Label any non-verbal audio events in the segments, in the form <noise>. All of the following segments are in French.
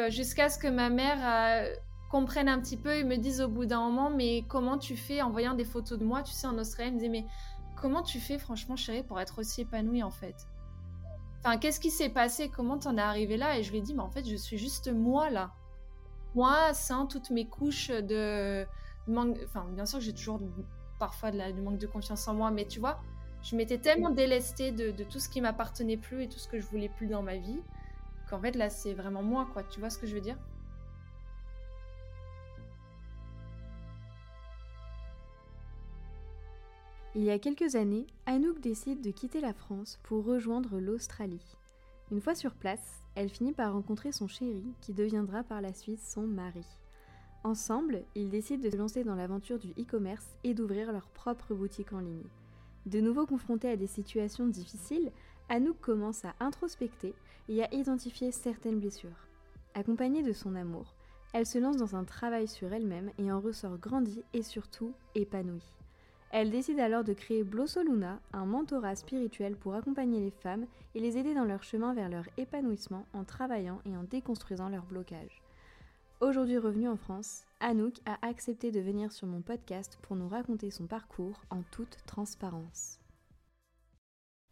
Euh, jusqu'à ce que ma mère euh, comprenne un petit peu et me dise au bout d'un moment, mais comment tu fais en voyant des photos de moi, tu sais, en Australie, elle me disait, mais comment tu fais, franchement, chérie, pour être aussi épanouie, en fait? Enfin, qu'est-ce qui s'est passé? Comment t'en es arrivée là? Et je lui ai dit, mais en fait, je suis juste moi, là. Moi, sans toutes mes couches de manque... Enfin, bien sûr, j'ai toujours parfois du manque de confiance en moi, mais tu vois, je m'étais tellement délestée de tout ce qui m'appartenait plus et tout ce que je voulais plus dans ma vie qu'en fait là c'est vraiment moi quoi tu vois ce que je veux dire? Il y a quelques années, Anouk décide de quitter la France pour rejoindre l'Australie. Une fois sur place, elle finit par rencontrer son chéri qui deviendra par la suite son mari. Ensemble, ils décident de se lancer dans l'aventure du e-commerce et d'ouvrir leur propre boutique en ligne. De nouveau confrontée à des situations difficiles, Anouk commence à introspecter et à identifier certaines blessures. Accompagnée de son amour, elle se lance dans un travail sur elle-même et en ressort grandie et surtout épanouie. Elle décide alors de créer Blossoluna, un mentorat spirituel pour accompagner les femmes et les aider dans leur chemin vers leur épanouissement en travaillant et en déconstruisant leurs blocages. Aujourd'hui revenue en France, Anouk a accepté de venir sur mon podcast pour nous raconter son parcours en toute transparence.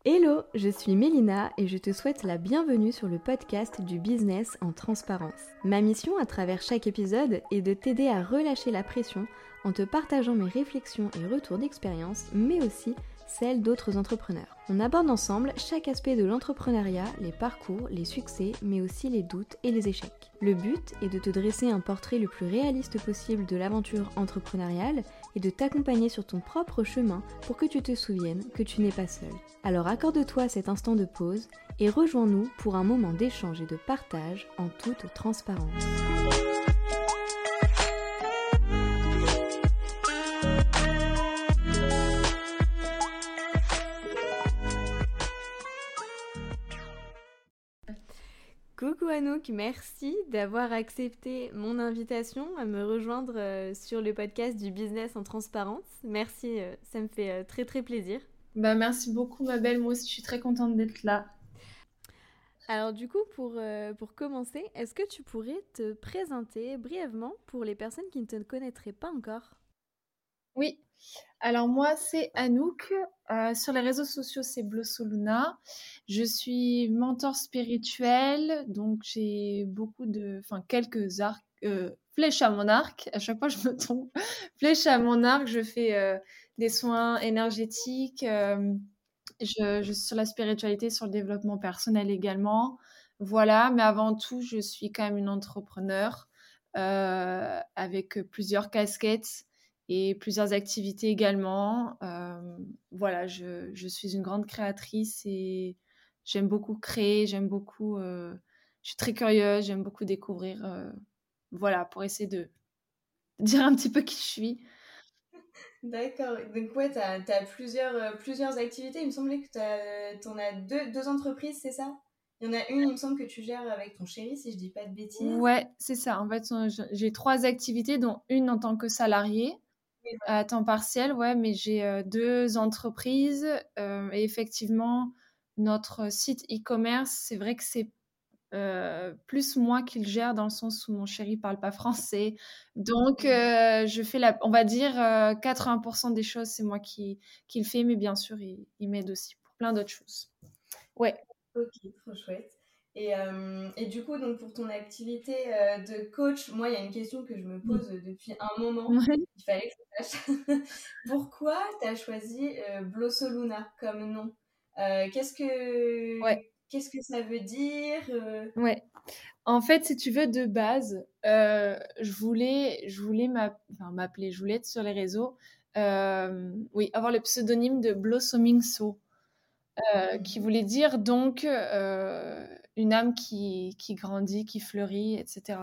Hello, je suis Mélina et je te souhaite la bienvenue sur le podcast du business en transparence. Ma mission à travers chaque épisode est de t'aider à relâcher la pression en te partageant mes réflexions et retours d'expérience, mais aussi celles d'autres entrepreneurs. On aborde ensemble chaque aspect de l'entrepreneuriat, les parcours, les succès, mais aussi les doutes et les échecs. Le but est de te dresser un portrait le plus réaliste possible de l'aventure entrepreneuriale et de t'accompagner sur ton propre chemin pour que tu te souviennes que tu n'es pas seul. Alors accorde-toi cet instant de pause et rejoins-nous pour un moment d'échange et de partage en toute transparence. Anouk, merci d'avoir accepté mon invitation à me rejoindre euh, sur le podcast du business en transparence. Merci, euh, ça me fait euh, très très plaisir. Bah merci beaucoup ma belle, moi aussi je suis très contente d'être là. Alors du coup, pour, pour commencer, est-ce que tu pourrais te présenter brièvement pour les personnes qui ne te connaîtraient pas encore? Oui, alors moi c'est Anouk, euh, sur les réseaux sociaux c'est Blossoluna. Je suis mentor spirituel, donc j'ai beaucoup de, enfin quelques arcs, euh, flèches à mon arc. À chaque fois je me trompe, <laughs> flèches à mon arc. Je fais euh, des soins énergétiques. Je, je, suis sur la spiritualité, sur le développement personnel également. Voilà, mais avant tout, je suis quand même une entrepreneur avec plusieurs casquettes et plusieurs activités également. Euh, voilà, je, je, suis une grande créatrice et j'aime beaucoup créer, j'aime beaucoup, euh, je suis très curieuse, j'aime beaucoup découvrir. Euh, voilà, pour essayer de <laughs> dire un petit peu qui je suis. D'accord, donc ouais, tu as, as, plusieurs, plusieurs activités. Il me semblait que tu en as deux, deux entreprises, c'est ça? Il y en a une, il me semble que tu gères avec ton chéri, si je dis pas de bêtises. Ouais, c'est ça. En fait, j'ai trois activités, dont une en tant que salarié à temps partiel, ouais, mais j'ai euh, deux entreprises euh, et effectivement, notre site e-commerce, c'est vrai que c'est euh, plus moi qui le gère dans le sens où mon chéri parle pas français. Donc, je fais la, on va dire 80% des choses, c'est moi qui, qui le fais, mais bien sûr, il, il m'aide aussi pour plein d'autres choses. Ouais. Ok, trop chouette. Et, euh, et, du coup, donc pour ton activité euh, de coach, moi, il y a une question que je me pose depuis un moment. Il fallait que je sache. <laughs> Pourquoi tu as choisi euh, Blossoluna comme nom? Qu'est-ce que qu'est-ce que ça veut dire Ouais. En fait, si tu veux, de base, je voulais, je voulais m'appeler, je voulais être sur les réseaux. oui, avoir le pseudonyme de Blossoming So. qui voulait dire donc une âme qui, qui, grandit, qui fleurit, etc.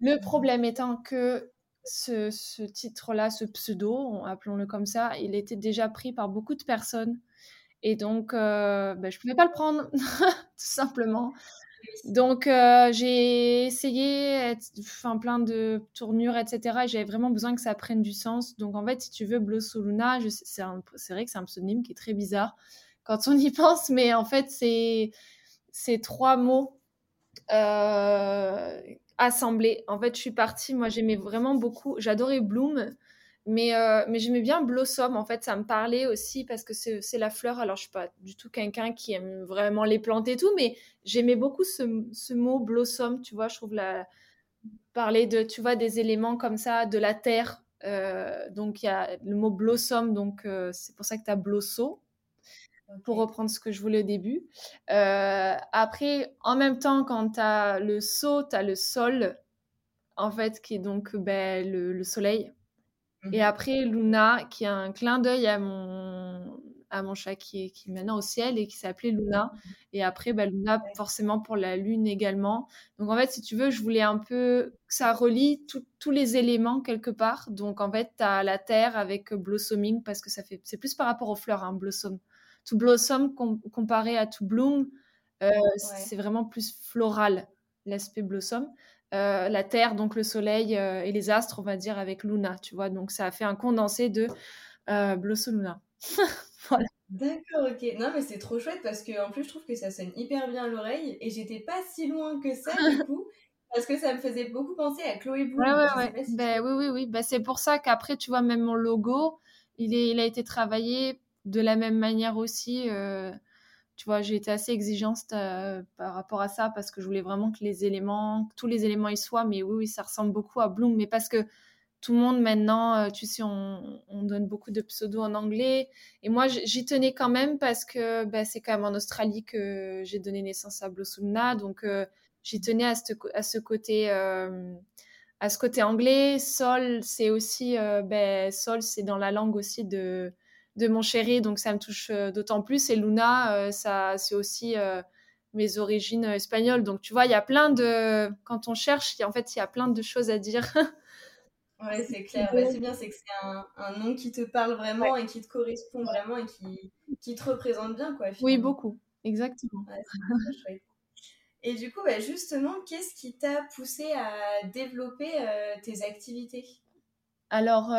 Le mmh. problème étant que ce, ce titre-là, ce pseudo, appelons-le comme ça, il était déjà pris par beaucoup de personnes. Et donc, euh, ben, je ne pouvais pas le prendre, <laughs> tout simplement. Donc, euh, j'ai essayé, enfin, plein de tournures, etc. J'avais vraiment besoin que ça prenne du sens. Donc, en fait, si tu veux, Blossoluna, c'est vrai que c'est un pseudonyme qui est très bizarre quand on y <laughs> pense, mais en fait, c'est ces trois mots euh, assemblée. En fait, je suis partie, moi j'aimais vraiment beaucoup, j'adorais Bloom, mais, euh, mais j'aimais bien Blossom. En fait, ça me parlait aussi parce que c'est la fleur. Alors, je suis pas du tout quelqu'un qui aime vraiment les plantes et tout, mais j'aimais beaucoup ce, ce, mot Blossom, tu vois, je trouve parler de, tu vois, des éléments comme ça, de la terre. Euh, donc, il y a le mot Blossom, donc c'est pour ça que tu as Blosso pour reprendre ce que je voulais au début. Euh, après, en même temps, quand tu as le saut, tu as le sol, en fait, qui est donc ben, le, soleil. Et mhm. après, Luna, qui a un clin d'œil à mon, à mon chat qui est, qui maintenant au ciel et qui s'appelait Luna. Mhm. Et après, ben, Luna, forcément, pour la lune également. Donc, en fait, si tu veux, je voulais un peu que ça relie tous les éléments quelque part. Donc, en fait, tu as la terre avec blossoming, parce que ça fait, c'est plus par rapport aux fleurs, hein, blossom. To Blossom comparé à To Bloom, euh, c'est vraiment plus floral, l'aspect Blossom. Euh, la Terre, donc le Soleil euh, et les astres, on va dire, avec Luna, tu vois. Donc ça a fait un condensé de Blossom Luna. <laughs> voilà. D'accord, ok. Non, mais c'est trop chouette parce que en plus, je trouve que ça sonne hyper bien à l'oreille et j'étais pas si loin que ça, du <laughs> coup. Parce que ça me faisait beaucoup penser à Chloé Bloom. Ouais, ouais, ouais. Ben, oui, oui, oui. Ben, c'est pour ça qu'après, tu vois, même mon logo, il, est, il a été travaillé de la même manière aussi, euh, tu vois, j'ai été assez exigeante euh, par rapport à ça parce que je voulais vraiment que les éléments, tous les éléments y soient. Mais oui, oui, ça ressemble beaucoup à Bloom. Mais parce que tout le monde maintenant, euh, tu sais, on, donne beaucoup de pseudos en anglais. Et moi, j'y tenais quand même parce que bah, c'est quand même en Australie que j'ai donné naissance à Blossomna. Donc, j'y tenais à ce, côté. à ce côté anglais, sol, c'est aussi, ben, sol, c'est dans la langue aussi de, de mon chéri, donc ça me touche euh, d'autant plus. Et Luna, euh, ça, c'est aussi euh, mes origines espagnoles. Donc tu vois, il y a plein de. Quand on cherche, en fait, il y a plein de choses à dire. <laughs> ouais, c'est clair. c'est bien, c'est que c'est un, nom qui te parle vraiment et qui te correspond vraiment et qui, qui te représente bien, quoi. Oui, beaucoup. Exactement. <laughs> Et du coup, bah, justement, qu'est-ce qui t'a poussé à développer tes activités? Alors,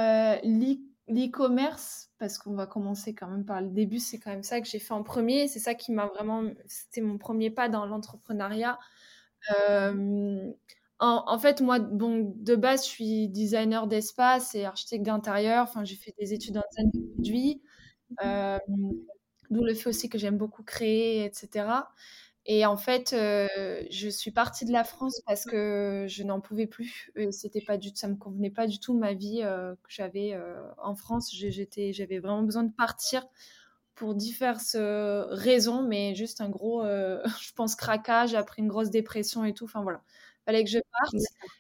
l'e-commerce, parce qu'on va commencer quand même par le début, c'est quand même ça que j'ai fait en premier. C'est ça qui m'a vraiment, c'était mon premier pas dans l'entrepreneuriat. Euh, en, fait, moi, bon, de base, je suis designer d'espace et architecte d'intérieur. Enfin, j'ai fait des études en design de produits, euh, d'où le fait aussi que j'aime beaucoup créer, etc. Et en fait, euh, je suis partie de la France parce que je n'en pouvais plus. C'était pas du, ça me convenait pas du tout ma vie euh, que j'avais euh, en France. J'étais, j'avais vraiment besoin de partir pour diverses raisons, mais juste un gros, <laughs> je pense, craquage après une grosse dépression et tout. Enfin voilà, fallait que je parte.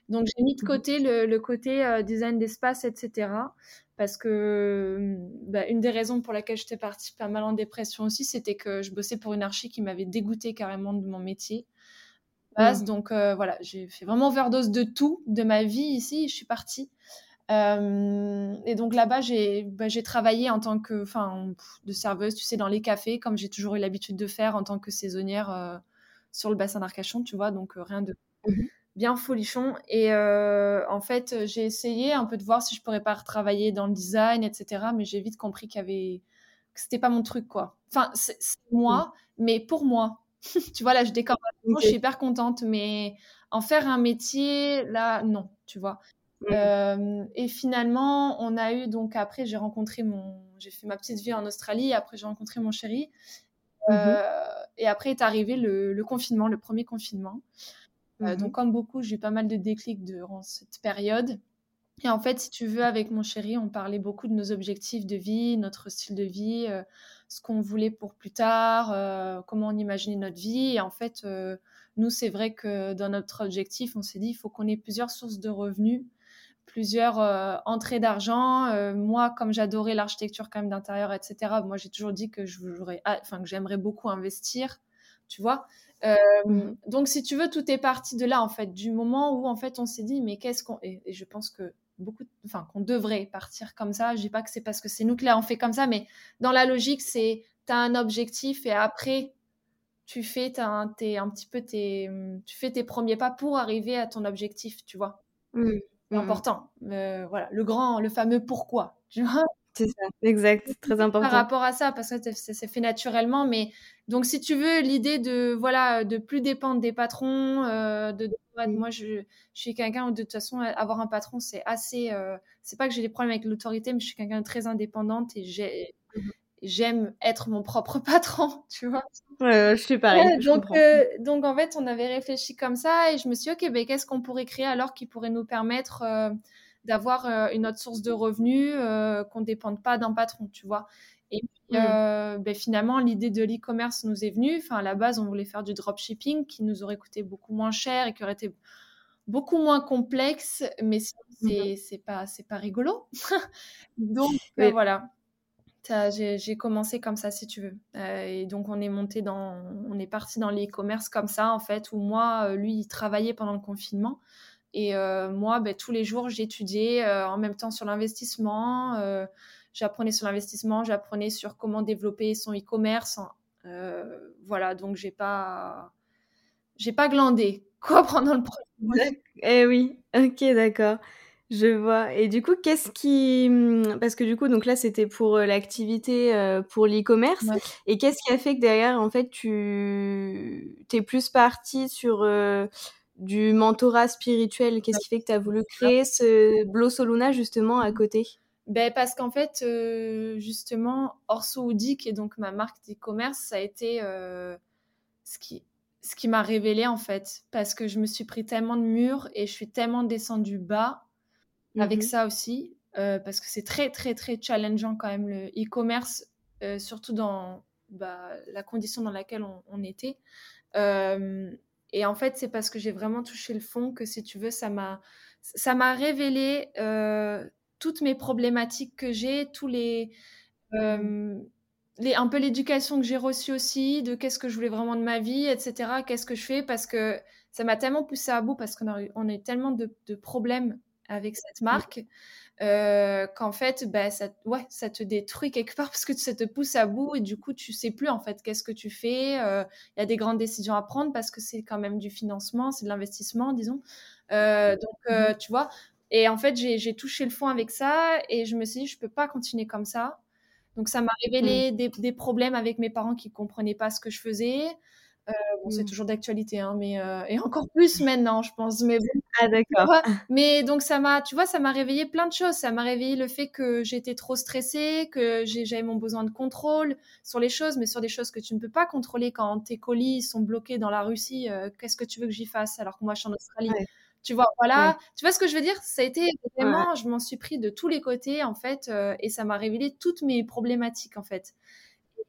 Donc j'ai mis de mmh côté le, le côté design d'espace, etc parce que bah, une des raisons pour laquelle j'étais partie pas mal en dépression aussi, c'était que je bossais pour une archi qui m'avait dégoûté carrément de mon métier. Mmh. Donc euh, voilà, j'ai fait vraiment overdose de tout, de ma vie ici, je suis partie. Euh, et donc là-bas, j'ai bah, travaillé en tant que, enfin, de serveuse, tu sais, dans les cafés, comme j'ai toujours eu l'habitude de faire en tant que saisonnière euh, sur le bassin d'Arcachon, tu vois, donc rien de, mmh bien folichon. Et euh, en fait, j'ai essayé un peu de voir si je pourrais pas retravailler dans le design, etc. Mais j'ai vite compris qu'il y avait que c'était pas mon truc, quoi. Enfin, c'est moi, mais pour moi. <laughs> tu vois, là, je décore. Je suis hyper contente, mais en faire un métier, là, non, tu vois. Euh, et finalement, on a eu donc après, j'ai rencontré mon, j'ai fait ma petite vie en Australie. Après, j'ai rencontré mon chéri. Mmh euh, et après est arrivé le, confinement, le premier confinement. Euh, donc, mhm. comme beaucoup, j'ai eu pas mal de déclics durant cette période. Et en fait, si tu veux, avec mon chéri, on parlait beaucoup de nos objectifs de vie, notre style de vie, euh, ce qu'on voulait pour plus tard, euh, comment on imaginait notre vie. Et en fait, nous, c'est vrai que dans notre objectif, on s'est dit, il faut qu'on ait plusieurs sources de revenus, plusieurs entrées d'argent. moi, comme j'adorais l'architecture quand même d'intérieur, etc., moi, j'ai toujours dit que j'aimerais beaucoup investir, tu vois. Euh, mmh. Donc, si tu veux, tout est parti de là, en fait, du moment où, en fait, on s'est dit, mais qu'est-ce qu'on. Et, je pense que beaucoup. Enfin, qu'on devrait partir comme ça. Je dis pas que c'est parce que c'est nous que là, on fait comme ça, mais dans la logique, c'est. Tu as un objectif et après, tu fais un, un petit peu tes. Tu fais tes premiers pas pour arriver à ton objectif, tu vois. Mmh. C'est mmh. important. Euh, voilà, le grand, le fameux pourquoi, tu vois. C'est ça, exact, très important. Par rapport à ça, parce que ça s'est fait naturellement, mais donc si tu veux, l'idée de voilà, de plus dépendre des patrons, euh, de, mmh. moi je, je suis quelqu'un où de toute façon avoir un patron c'est assez, euh, c'est pas que j'ai des problèmes avec l'autorité, mais je suis quelqu'un de très indépendante et j'ai mmh j'aime être mon propre <laughs> patron, tu vois. Je suis pareil. donc, euh, donc en fait, on avait réfléchi comme ça et je me suis dit, ok, ben, qu'est-ce qu'on pourrait créer alors qui pourrait nous permettre d'avoir euh, une autre source de revenus, euh, qu'on ne dépende pas d'un patron, tu vois. Et puis, mmh. euh, ben, finalement, l'idée de l'e-commerce nous est venue. Enfin, à la base, on voulait faire du dropshipping qui nous aurait coûté beaucoup moins cher et qui aurait été beaucoup moins complexe, mais mmh. c'est pas, pas rigolo. <laughs> donc, voilà. J'ai commencé comme ça, si tu veux. et donc, on est monté dans, on est parti dans l'e-commerce comme ça, en fait, où moi, lui, il travaillait pendant le confinement. Et euh, moi, ben, tous les jours, j'étudiais euh, en même temps sur l'investissement. Euh, j'apprenais sur l'investissement, j'apprenais sur comment développer son e-commerce. voilà, donc j'ai pas, j'ai pas glandé <laughs> quoi pendant le projet. Eh oui, ok, d'accord. Je vois. Et du coup, qu'est-ce qui. Mmh, parce que du coup, donc là, c'était pour l'activité pour l'e-commerce. Et qu'est-ce qui a fait que derrière, en fait, tu es plus parti sur du mentorat spirituel Qu'est-ce qui fait que tu as voulu créer ce Blossoluna justement à côté? Ben parce qu'en fait, euh, justement, Orso Oudi, qui est donc ma marque d'e-commerce, ça a été euh, ce qui, ce qui m'a révélé en fait. Parce que je me suis pris tellement de murs et je suis tellement descendue bas avec mmh ça aussi. Euh, parce que c'est très, très, très challengeant quand même le e-commerce, surtout dans bah, la condition dans laquelle on, on était. Et en fait, c'est parce que j'ai vraiment touché le fond que, si tu veux, ça m'a, ça m'a révélé euh, toutes mes problématiques que j'ai, tous les, euh, les un peu l'éducation que j'ai reçue aussi, de qu'est-ce que je voulais vraiment de ma vie, etc. Qu'est-ce que je fais? Parce que ça m'a tellement poussé à bout, parce qu'on a, on a eu tellement de, de problèmes avec cette marque. Euh, qu'en fait, bah, ça, ouais, ça te détruit quelque part <laughs> parce que ça te pousse à bout et du coup, tu sais plus en fait qu'est-ce que tu fais. Euh, il y a des grandes décisions à prendre parce que c'est quand même du financement, c'est de l'investissement, disons. Euh, donc, mmh tu vois. Et en fait, j'ai touché le fond avec ça et je me suis dit, je peux pas continuer comme ça. Donc, ça m'a révélé mmh. des, des, problèmes avec mes parents qui comprenaient pas ce que je faisais. Euh, bon, c'est mmh. toujours d'actualité, hein, mais euh, et encore plus maintenant, je pense. Mais <laughs> ah d'accord. Mais donc ça m'a, tu vois, ça m'a réveillé plein de choses. Ça m'a réveillé le fait que j'étais trop stressée, que j'avais mon besoin de contrôle sur les choses, mais sur des choses que tu ne peux pas contrôler quand tes colis sont bloqués dans la Russie. Euh, qu'est-ce que tu veux que j'y fasse alors que moi je suis en Australie? Tu vois, voilà. Tu vois ce que je veux dire? Ça a été vraiment, je m'en suis pris de tous les côtés en fait, et ça m'a révélé toutes mes problématiques en fait.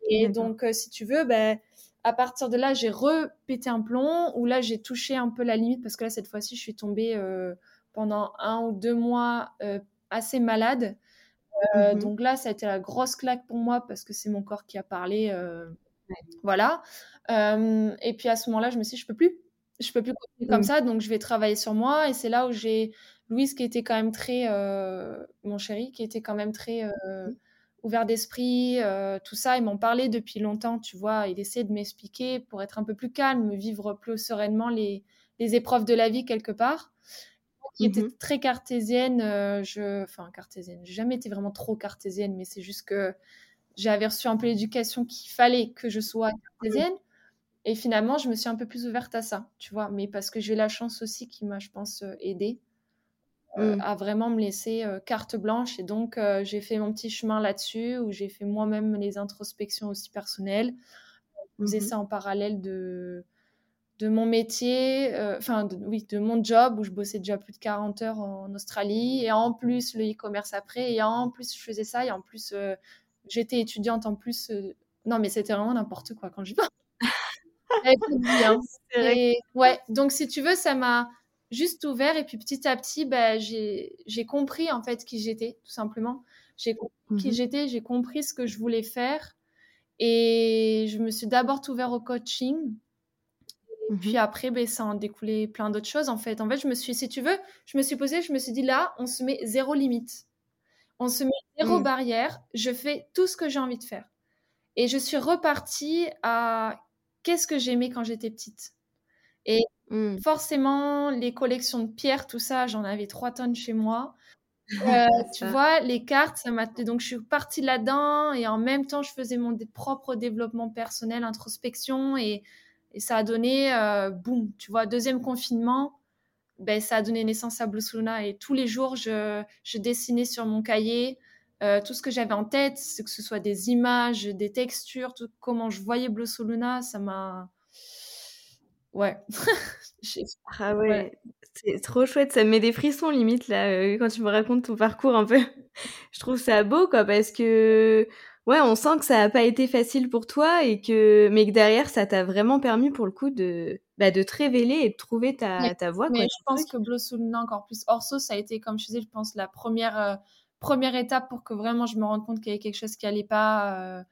Et donc, si tu veux, ben à partir de là, j'ai repété un plomb, où là, j'ai touché un peu la limite, parce que là, cette fois-ci, je suis tombée euh, pendant un ou deux mois euh, assez malade. Euh, mhm. Donc là, ça a été la grosse claque pour moi, parce que c'est mon corps qui a parlé. Voilà. et puis à ce moment-là, je me suis dit, je peux plus. Je peux plus continuer comme ça, donc je vais travailler sur moi. Et c'est là où j'ai Louise, qui était quand même très. mon chéri, qui était quand même très. Mhm ouvert d'esprit, euh, tout ça. Ils m'ont parlé depuis longtemps, tu vois. Il essaie de m'expliquer pour être un peu plus calme, vivre plus sereinement les, les épreuves de la vie quelque part. Qui était mmh très cartésienne, euh, je, enfin cartésienne. J'ai jamais été vraiment trop cartésienne, mais c'est juste que j'avais reçu un peu l'éducation qu'il fallait que je sois cartésienne. Et finalement, je me suis un peu plus ouverte à ça, tu vois. Mais parce que j'ai la chance aussi qui m'a, je pense, euh, aidée. Euh, mmh. à vraiment me laisser euh, carte blanche. Et donc, euh, j'ai fait mon petit chemin là-dessus, où j'ai fait moi-même les introspections aussi personnelles. Je faisais mmh ça en parallèle de, de mon métier, enfin, oui, de mon job, où je bossais déjà plus de 40 heures en Australie. Et en plus, le e-commerce après. Et en plus, je faisais ça. Et en plus, j'étais étudiante en plus. non, mais c'était vraiment n'importe quoi quand j'y <laughs> <laughs> pense. Hein. ouais, donc si tu veux, ça m'a juste ouvert et puis petit à petit, bah, j'ai compris en fait qui j'étais, tout simplement. J'ai compris qui mmh j'étais, j'ai compris ce que je voulais faire et je me suis d'abord ouvert au coaching. Et mmh puis après, ben, ça en découlé plein d'autres choses en fait. En fait, je me suis, si tu veux, je me suis posée, je me suis dit là, on se met zéro limite. On se met zéro mmh. barrière. Je fais tout ce que j'ai envie de faire. Et je suis repartie à qu'est-ce que j'aimais quand j'étais petite. Et Mmh. Forcément, les collections de pierres, tout ça, j'en avais trois tonnes chez moi. <laughs> Euh, tu vois, les cartes, ça m'a. Donc, je suis partie là-dedans et en même temps, je faisais mon propre développement personnel, introspection et, ça a donné, euh, boum, tu vois, deuxième confinement, ben, ça a donné naissance à Blue Luna et tous les jours, je, je dessinais sur mon cahier euh, tout ce que j'avais en tête, que ce soit des images, des textures, tout, comment je voyais Blue Luna, ça m'a. Ouais. <laughs> ah ouais. C'est trop chouette, ça me met des frissons limite là euh, quand tu me racontes ton parcours un peu. <laughs> je trouve ça beau quoi parce que ouais, on sent que ça n'a pas été facile pour toi et que mais que derrière ça t'a vraiment permis pour le coup de bah, de te révéler et de trouver ta, ta voix. Mais je pense que Blossoulna encore plus Orso, ça a été comme je disais, je pense la première euh, première étape pour que vraiment je me rende compte qu'il y avait quelque chose qui allait pas euh,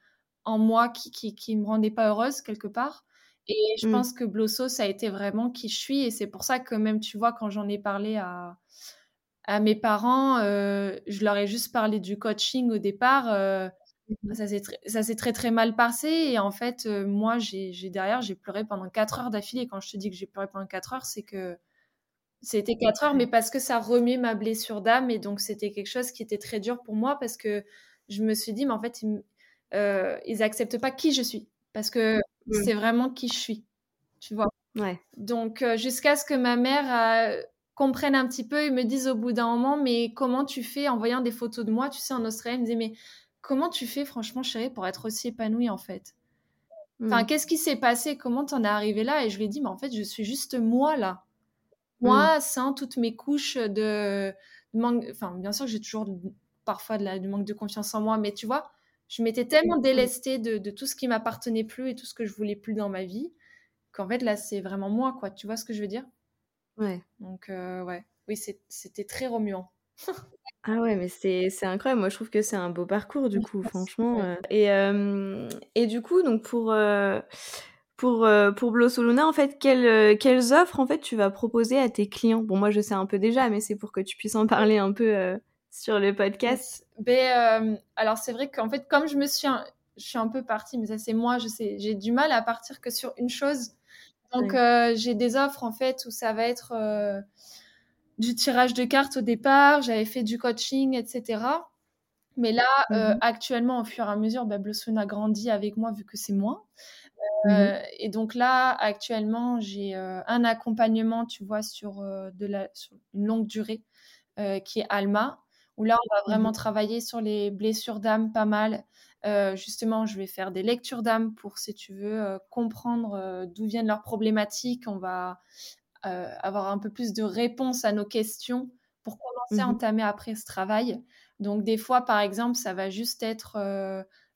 en moi, qui, qui qui me rendait pas heureuse quelque part. Et je mmh. pense que Blosso, ça a été vraiment qui je suis. Et c'est pour ça que même, tu vois, quand j'en ai parlé à, à mes parents, euh, je leur ai juste parlé du coaching au départ. Euh, mmh. ça s'est très, très mal passé. Et en fait, euh, moi, j'ai derrière, j'ai pleuré pendant 4 heures d'affilée. Quand je te dis que j'ai pleuré pendant 4 heures, c'est que c'était 4 heures, mais parce que ça remet ma blessure d'âme. Et donc, c'était quelque chose qui était très dur pour moi parce que je me suis dit, mais en fait, ils, ils acceptent pas qui je suis. Parce que Mmh. C'est vraiment qui je suis, tu vois. Ouais. Donc, euh, jusqu'à ce que ma mère euh, comprenne un petit peu et me dise au bout d'un moment, mais comment tu fais en voyant des photos de moi, tu sais, en Australie, elle me disait, mais comment tu fais, franchement, chérie, pour être aussi épanouie, en fait? Enfin, mmh. qu'est-ce qui s'est passé? Comment t'en es arrivée là? Et je lui ai dit, mais en fait, je suis juste moi, là. Moi, mmh. sans toutes mes couches de, manque... Enfin, bien sûr, j'ai toujours parfois de la... du manque de confiance en moi, mais tu vois, je m'étais tellement délestée de, tout ce qui m'appartenait plus et tout ce que je voulais plus dans ma vie qu'en fait là c'est vraiment moi quoi. Tu vois ce que je veux dire? Ouais. Donc euh, ouais, oui c'était très remuant. ah ouais mais c'est incroyable. Moi je trouve que c'est un beau parcours du coup franchement. Euh. Et, euh, et du coup donc pour pour, pour Blossoluna, en fait, quelles, quelles offres en fait tu vas proposer à tes clients? Bon, moi je sais un peu déjà, mais c'est pour que tu puisses en parler un peu sur le podcast. Ben, euh, Alors, c'est vrai qu'en fait, comme je me suis, je suis un peu partie, mais ça, c'est moi, je sais, j'ai du mal à partir que sur une chose. Donc, euh, j'ai des offres, en fait, où ça va être euh, du tirage de cartes au départ, j'avais fait du coaching, etc. Mais là, mmh. actuellement, au fur et à mesure, ben, a grandi avec moi, vu que c'est moi. Mmh. et donc là, actuellement, j'ai un accompagnement, tu vois, sur, de la, sur une longue durée, qui est Alma où là, on va vraiment mmh travailler sur les blessures d'âme pas mal. Euh, justement, je vais faire des lectures d'âme pour, si tu veux, euh, comprendre euh, d'où viennent leurs problématiques. On va avoir un peu plus de réponses à nos questions pour commencer à mmh entamer après ce travail. Donc, des fois, par exemple, ça va juste être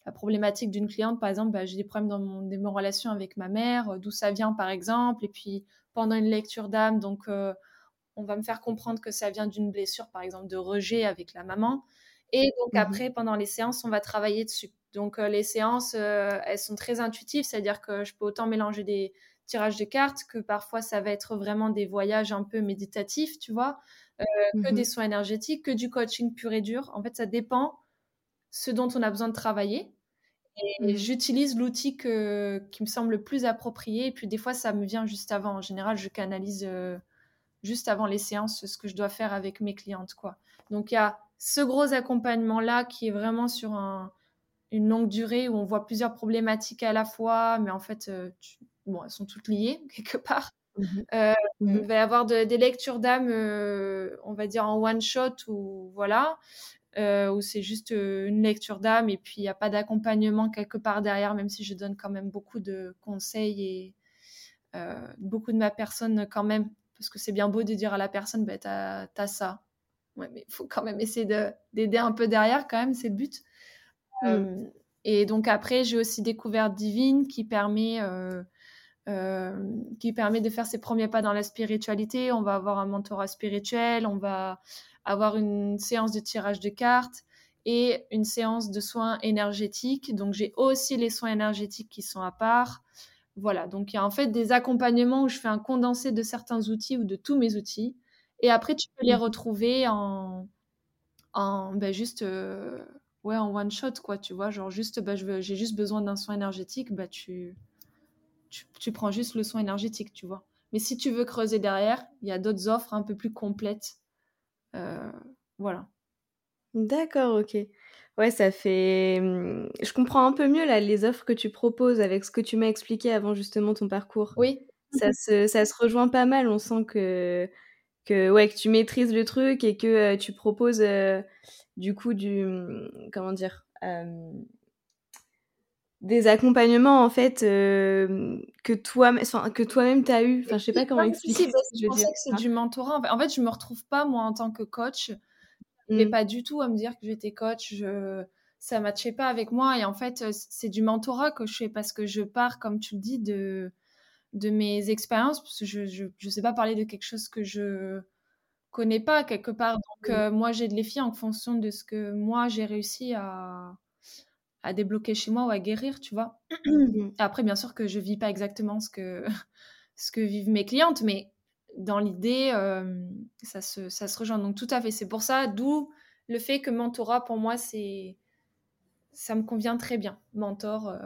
la problématique d'une cliente. Par exemple, bah, j'ai des problèmes dans mon, dans mon relation avec ma mère, d'où ça vient, par exemple. Et puis, pendant une lecture d'âme, donc on va me faire comprendre que ça vient d'une blessure, par exemple, de rejet avec la maman. Et donc mmh après, pendant les séances, on va travailler dessus. Donc euh, les séances, euh, elles sont très intuitives, c'est-à-dire que je peux autant mélanger des tirages de cartes que parfois ça va être vraiment des voyages un peu méditatifs, tu vois, euh, que des soins énergétiques, que du coaching pur et dur. En fait, ça dépend ce dont on a besoin de travailler. Et mmh. j'utilise l'outil qui me semble le plus approprié. Et puis des fois, ça me vient juste avant. En général, je canalise juste avant les séances ce que je dois faire avec mes clientes. quoi. Donc il y a ce gros accompagnement-là qui est vraiment sur une longue durée où on voit plusieurs problématiques à la fois, mais en fait, euh, bon, elles sont toutes liées <laughs> quelque part. Mmh euh, mmh il va y avoir des lectures d'âme, euh, on va dire en one shot ou voilà, où c'est juste une lecture d'âme et puis il n'y a pas d'accompagnement quelque part derrière, même si je donne quand même beaucoup de conseils et beaucoup de ma personne quand même parce que c'est bien beau de dire à la personne, bah, t'as as ça. Ouais, mais il faut quand même essayer d'aider un peu derrière, quand même, c'est le but. Mm. Euh, et donc après, j'ai aussi découvert Divine qui permet, euh, euh, qui permet de faire ses premiers pas dans la spiritualité. On va avoir un mentorat spirituel, on va avoir une séance de tirage de cartes et une séance de soins énergétiques. Donc j'ai aussi les soins énergétiques qui sont à part. Voilà, donc il y a en fait des accompagnements où je fais un condensé de certains outils ou de tous mes outils. Et après, tu peux les mmh. retrouver en, en ben juste euh, ouais, en one shot, quoi, tu vois. Genre juste, ben, j'ai juste besoin d'un soin énergétique, bah, tu, tu, prends juste le soin énergétique, tu vois. Mais si tu veux creuser derrière, il y a d'autres offres un peu plus complètes. Euh, voilà. D'accord, OK. Ouais, ça fait, mmh, je comprends un peu mieux là les offres que tu proposes avec ce que tu m'as expliqué avant justement ton parcours. Oui. Ça se ça se rejoint pas mal, on sent que que ouais, que tu maîtrises le truc et que, tu proposes, du coup du, mmh, comment dire? Des accompagnements en fait, que toi enfin que toi-même tu as eu. Enfin, je sais pas comment expliquer ce que je je pensais dire, que c'est vois? du mentorat. En fait en fait, je me retrouve pas moi en tant que coach. Mais Mmh. pas du tout à me dire que j'étais coach, je ça matchait pas avec moi et en fait, c'est du mentorat que je fais parce que je pars, comme tu le dis, de de mes expériences parce que je je sais pas parler de quelque chose que je connais pas quelque part donc moi j'aide les filles en fonction de ce que moi j'ai réussi à à débloquer chez moi ou à guérir, tu vois? Mmh. Après bien sûr que je vis pas exactement ce que <laughs> ce que vivent mes clientes, mais dans l'idée, hem, ça se ça se rejoint donc tout à fait. C'est pour ça, d'où le fait que mentorat pour moi c'est ça me convient très bien. Mentor, heu,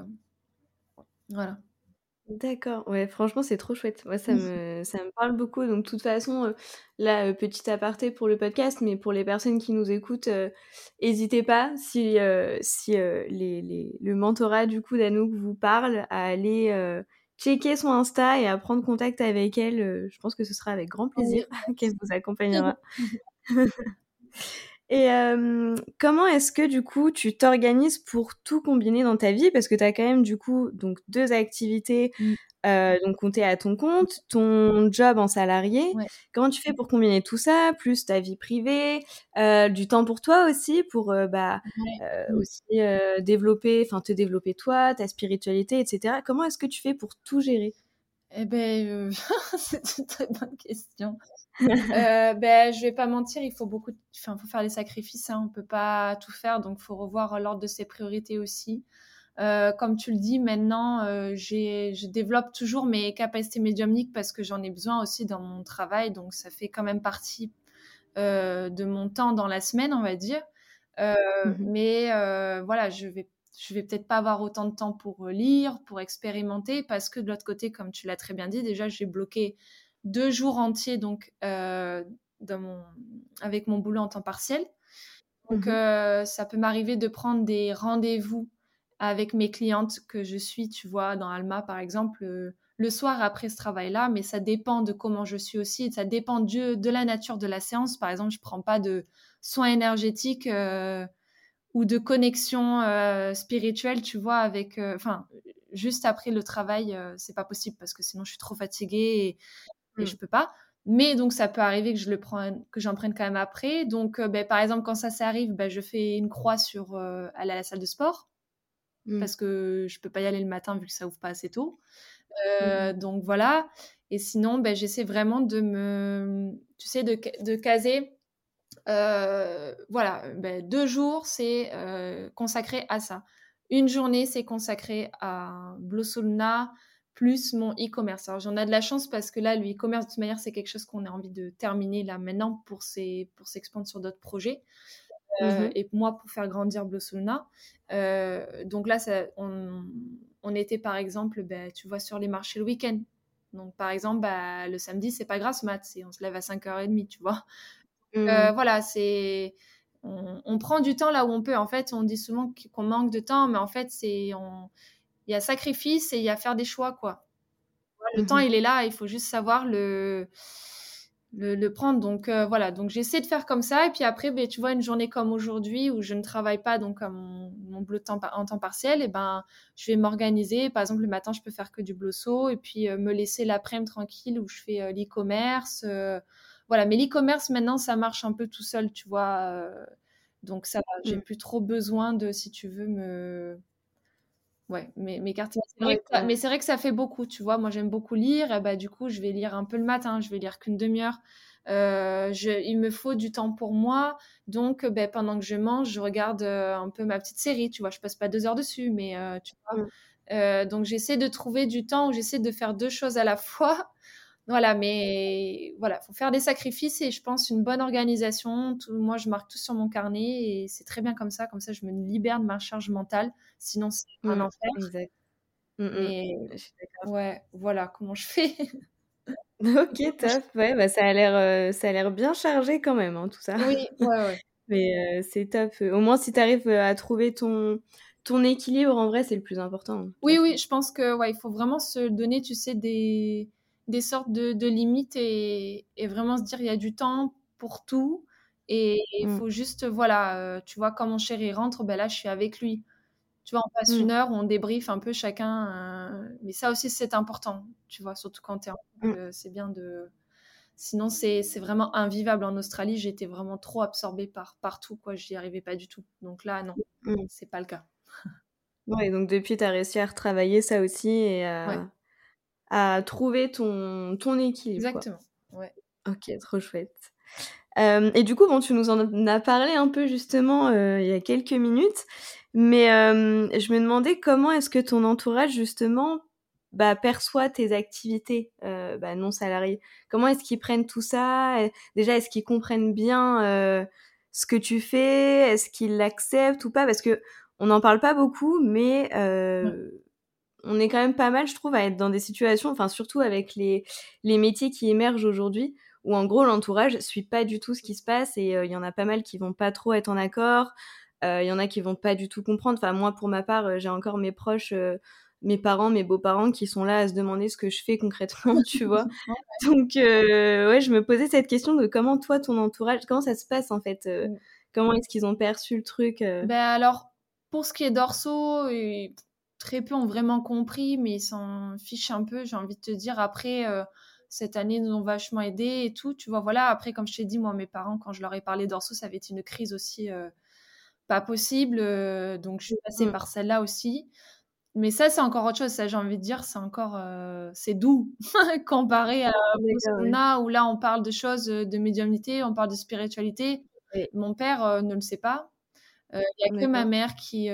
voilà. D'accord, ouais, franchement, c'est trop chouette. Moi, ça me ça me parle beaucoup. Donc, de toute façon, heu, là, petit aparté pour le podcast, mais pour les personnes qui nous écoutent, heu, hésitez pas si, si, les les le mentorat du coup d'Anouk vous parle, à aller, checker son Insta et à prendre contact avec elle, heu, je pense que ce sera avec grand plaisir Oui, <laughs> qu'elle vous accompagnera. <laughs> Et hem, comment est-ce que du coup tu t'organises pour tout combiner dans ta vie? Parce que tu as quand même du coup donc 2 activités, Mmh. Heu, donc es à ton compte, ton job en salarié. Ouais. Comment tu fais pour combiner tout ça, plus ta vie privée, heu, du temps pour toi aussi pour, heu, bah, Ouais. aussi, développer enfin te développer toi, ta spiritualité et cetera? Comment est-ce que tu fais pour tout gérer? Beh, heu, <laughs> c'est une très bonne question. Beh, je vais pas mentir, il faut beaucoup enfin, faut faire des sacrifices, hein. On peut pas tout faire, donc faut revoir l'ordre de ses priorités aussi. Heu, comme tu le dis maintenant, j'ai je développe toujours mes capacités médiumniques parce que j'en ai besoin aussi dans mon travail, donc ça fait quand même partie, heu, de mon temps dans la semaine, on va dire. Mmh mh. mais voilà, je vais je vais peut-être pas avoir autant de temps pour, lire, pour expérimenter parce que de l'autre côté, comme tu l'as très bien dit, déjà j'ai bloqué 2 jours entiers donc dans mon avec mon boulot en temps partiel. Mmh Donc ça peut m'arriver de prendre des rendez-vous avec mes clientes que je suis, tu vois, dans Alma, par exemple, heu, le soir après ce travail-là, mais ça dépend de comment je suis aussi ça dépend de la nature de la séance. Par exemple, je prends pas de soins énergétiques, heu, ou de connexion, heu, spirituelle, tu vois, avec, enfin, juste après le travail, c'est pas possible parce que sinon je suis trop fatiguée et et je Mmh. peux pas. Mais donc ça peut arriver que je le prenne que j'en prenne quand même après. Donc beh, par exemple, quand ça, ça arrive, bah, je fais une croix sur, heu, aller à la salle de sport Mmh. parce que je peux pas y aller le matin vu que ça ouvre pas assez tôt. Mmh mh. Heu, donc voilà et sinon, beh, j'essaie vraiment de me tu sais, de de caser, heu, voilà, beh, 2 jours, c'est, heu, consacré à ça. Une journée, c'est consacré à Blossouna plus mon e-commerce. Alors j'en ai de la chance parce que là, le e-commerce, de toute manière, c'est quelque chose qu'on a envie de terminer là maintenant pour s'expandre sur d'autres projets, Mmh heu mh. et moi pour faire grandir Blossouna. Heu, donc là, ça on on était par exemple, bah, tu vois, sur les marchés le week-end. Donc par exemple, bah, le samedi, c'est pas grasse mat, on se lève à 05:30, tu vois? Heu, Mmh. voilà, c'est on on prend du temps là où on peut. En fait, on dit souvent qu'on manque de temps, mais en fait, c'est on il y a sacrifice et il y a faire des choix, quoi. Le Mmh temps, il est là, il faut juste savoir le le le prendre. Donc heu, voilà, donc j'essaie de faire comme ça et puis après, beh, tu vois, une journée comme aujourd'hui où je ne travaille pas donc à mon mon de temps en temps partiel et ben, je vais m'organiser. Par exemple, le matin, je peux faire que du blosso et puis, heu, me laisser l'aprèm tranquille où je fais, heu, l'e-commerce, voilà. Mais l'e-commerce maintenant, ça marche un peu tout seul, tu vois? Donc ça j'ai Mmh. plus trop besoin de, si tu veux, me ouais, as mais c'est vrai que ça fait beaucoup, tu vois? Moi, j'aime beaucoup lire et bah, du coup, je vais lire un peu le matin, je vais lire qu'1 1/2 heure. Heu, je il me faut du temps pour moi, donc beh, pendant que je mange, je regarde, heu, un peu ma petite série, tu vois? Je passe pas 2 heures dessus, mais heu, tu vois? Mmh. Donc j'essaie de trouver du temps où j'essaie de faire 2 choses à la <laughs> fois. Voilà, mais voilà, faut faire des sacrifices et je pense une bonne organisation. Tout moi, je marque tout sur mon carnet et c'est très bien comme ça. Comme ça, je me libère de ma charge mentale, sinon c'est un Mmh, enfer. exact. Mmh mh. Mais Je ouais, voilà comment je fais. <laughs> OK, top. Ouais, bah, ça a l'air, heu, ça a l'air bien chargé quand même, hein, tout ça. Oui, ouais, ouais. <laughs> Mais c'est top. Au moins, si tu arrives à trouver ton, ton équilibre, en vrai, c'est le plus important. Hein, oui, oui, je pense que ouais, il faut vraiment se donner, tu sais, des, des sortes de, de limites et, et, vraiment se dire il y a du temps pour tout. Et il mmh. faut juste, voilà, tu vois, quand mon chéri rentre, ben là, je suis avec lui. Tu vois, on passe une mmh. heure où on débriefe un peu chacun. mais ça aussi, c'est important, tu vois, surtout quand tu es en mmh. c'est bien de Sinon, c'est vraiment invivable en Australie. J'étais vraiment trop absorbée par partout, quoi. J'y arrivais pas du tout. Donc là, non, mmh. c'est pas le cas. ouais, donc depuis, tu as réussi à retravailler ça aussi et à, trouver ton, ton équilibre. Exactement, ouais. Ok, trop chouette. et du coup, bon, tu nous en as parlé un peu justement il y a quelques minutes, mais je me demandais comment est-ce que ton entourage justement bah, perçoit tes activités euh, bah, non salariées? Comment est-ce qu'ils prennent tout ça? Déjà, est-ce qu'ils comprennent bien euh, ce que tu fais? Est-ce qu'ils l'acceptent ou pas? Parce que on n'en parle pas beaucoup, mais euh, on est quand même pas mal, je trouve, à être dans des situations, enfin surtout avec les, les métiers qui émergent aujourd'hui, où en gros l'entourage suit pas du tout ce qui se passe et il y en a pas mal qui vont pas trop être en accord. Il y en a qui vont pas du tout comprendre. Enfin moi, pour ma part, j'ai encore mes proches mes parents, mes beaux-parents qui sont là à se demander ce que je fais concrètement, <laughs> tu vois. Donc, euh, ouais, je me posais cette question de comment toi, ton entourage, comment ça se passe en fait euh, mm. Comment est-ce qu'ils ont perçu le truc euh? Ben alors, pour ce qui est d'Orso, très peu ont vraiment compris, mais ils s'en fichent un peu, j'ai envie de te dire. Après, cette année nous ont vachement aidés et tout, tu vois. Voilà, après, comme je t'ai dit, moi, mes parents, quand je leur ai parlé d'Orso, ça avait été une crise aussi pas possible. donc, je suis passée mm. par celle-là aussi. Mais ça, c'est encore autre chose. Ça, j'ai envie de dire, c'est encore, euh, c'est doux <laughs> comparé à a où là, on parle de choses euh, de médiumnité, on parle de spiritualité. Mon père euh, ne le sait pas. Il n'y a que ma mère qui,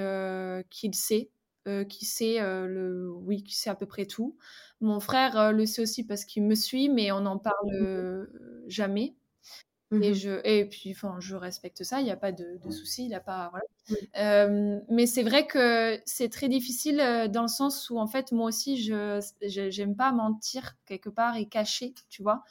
qui le sait, qui sait le, oui, qui sait à peu près tout. Mon frère le sait aussi parce qu'il me suit, mais on n'en parle jamais. Et, mmh je, et puis, enfin, je respecte ça, il n'y a pas de, de souci, il a pas. Voilà. Euh, mais c'est vrai que c'est très difficile euh, dans le sens où, en fait, moi aussi, je j'aime pas mentir quelque part et cacher, tu vois.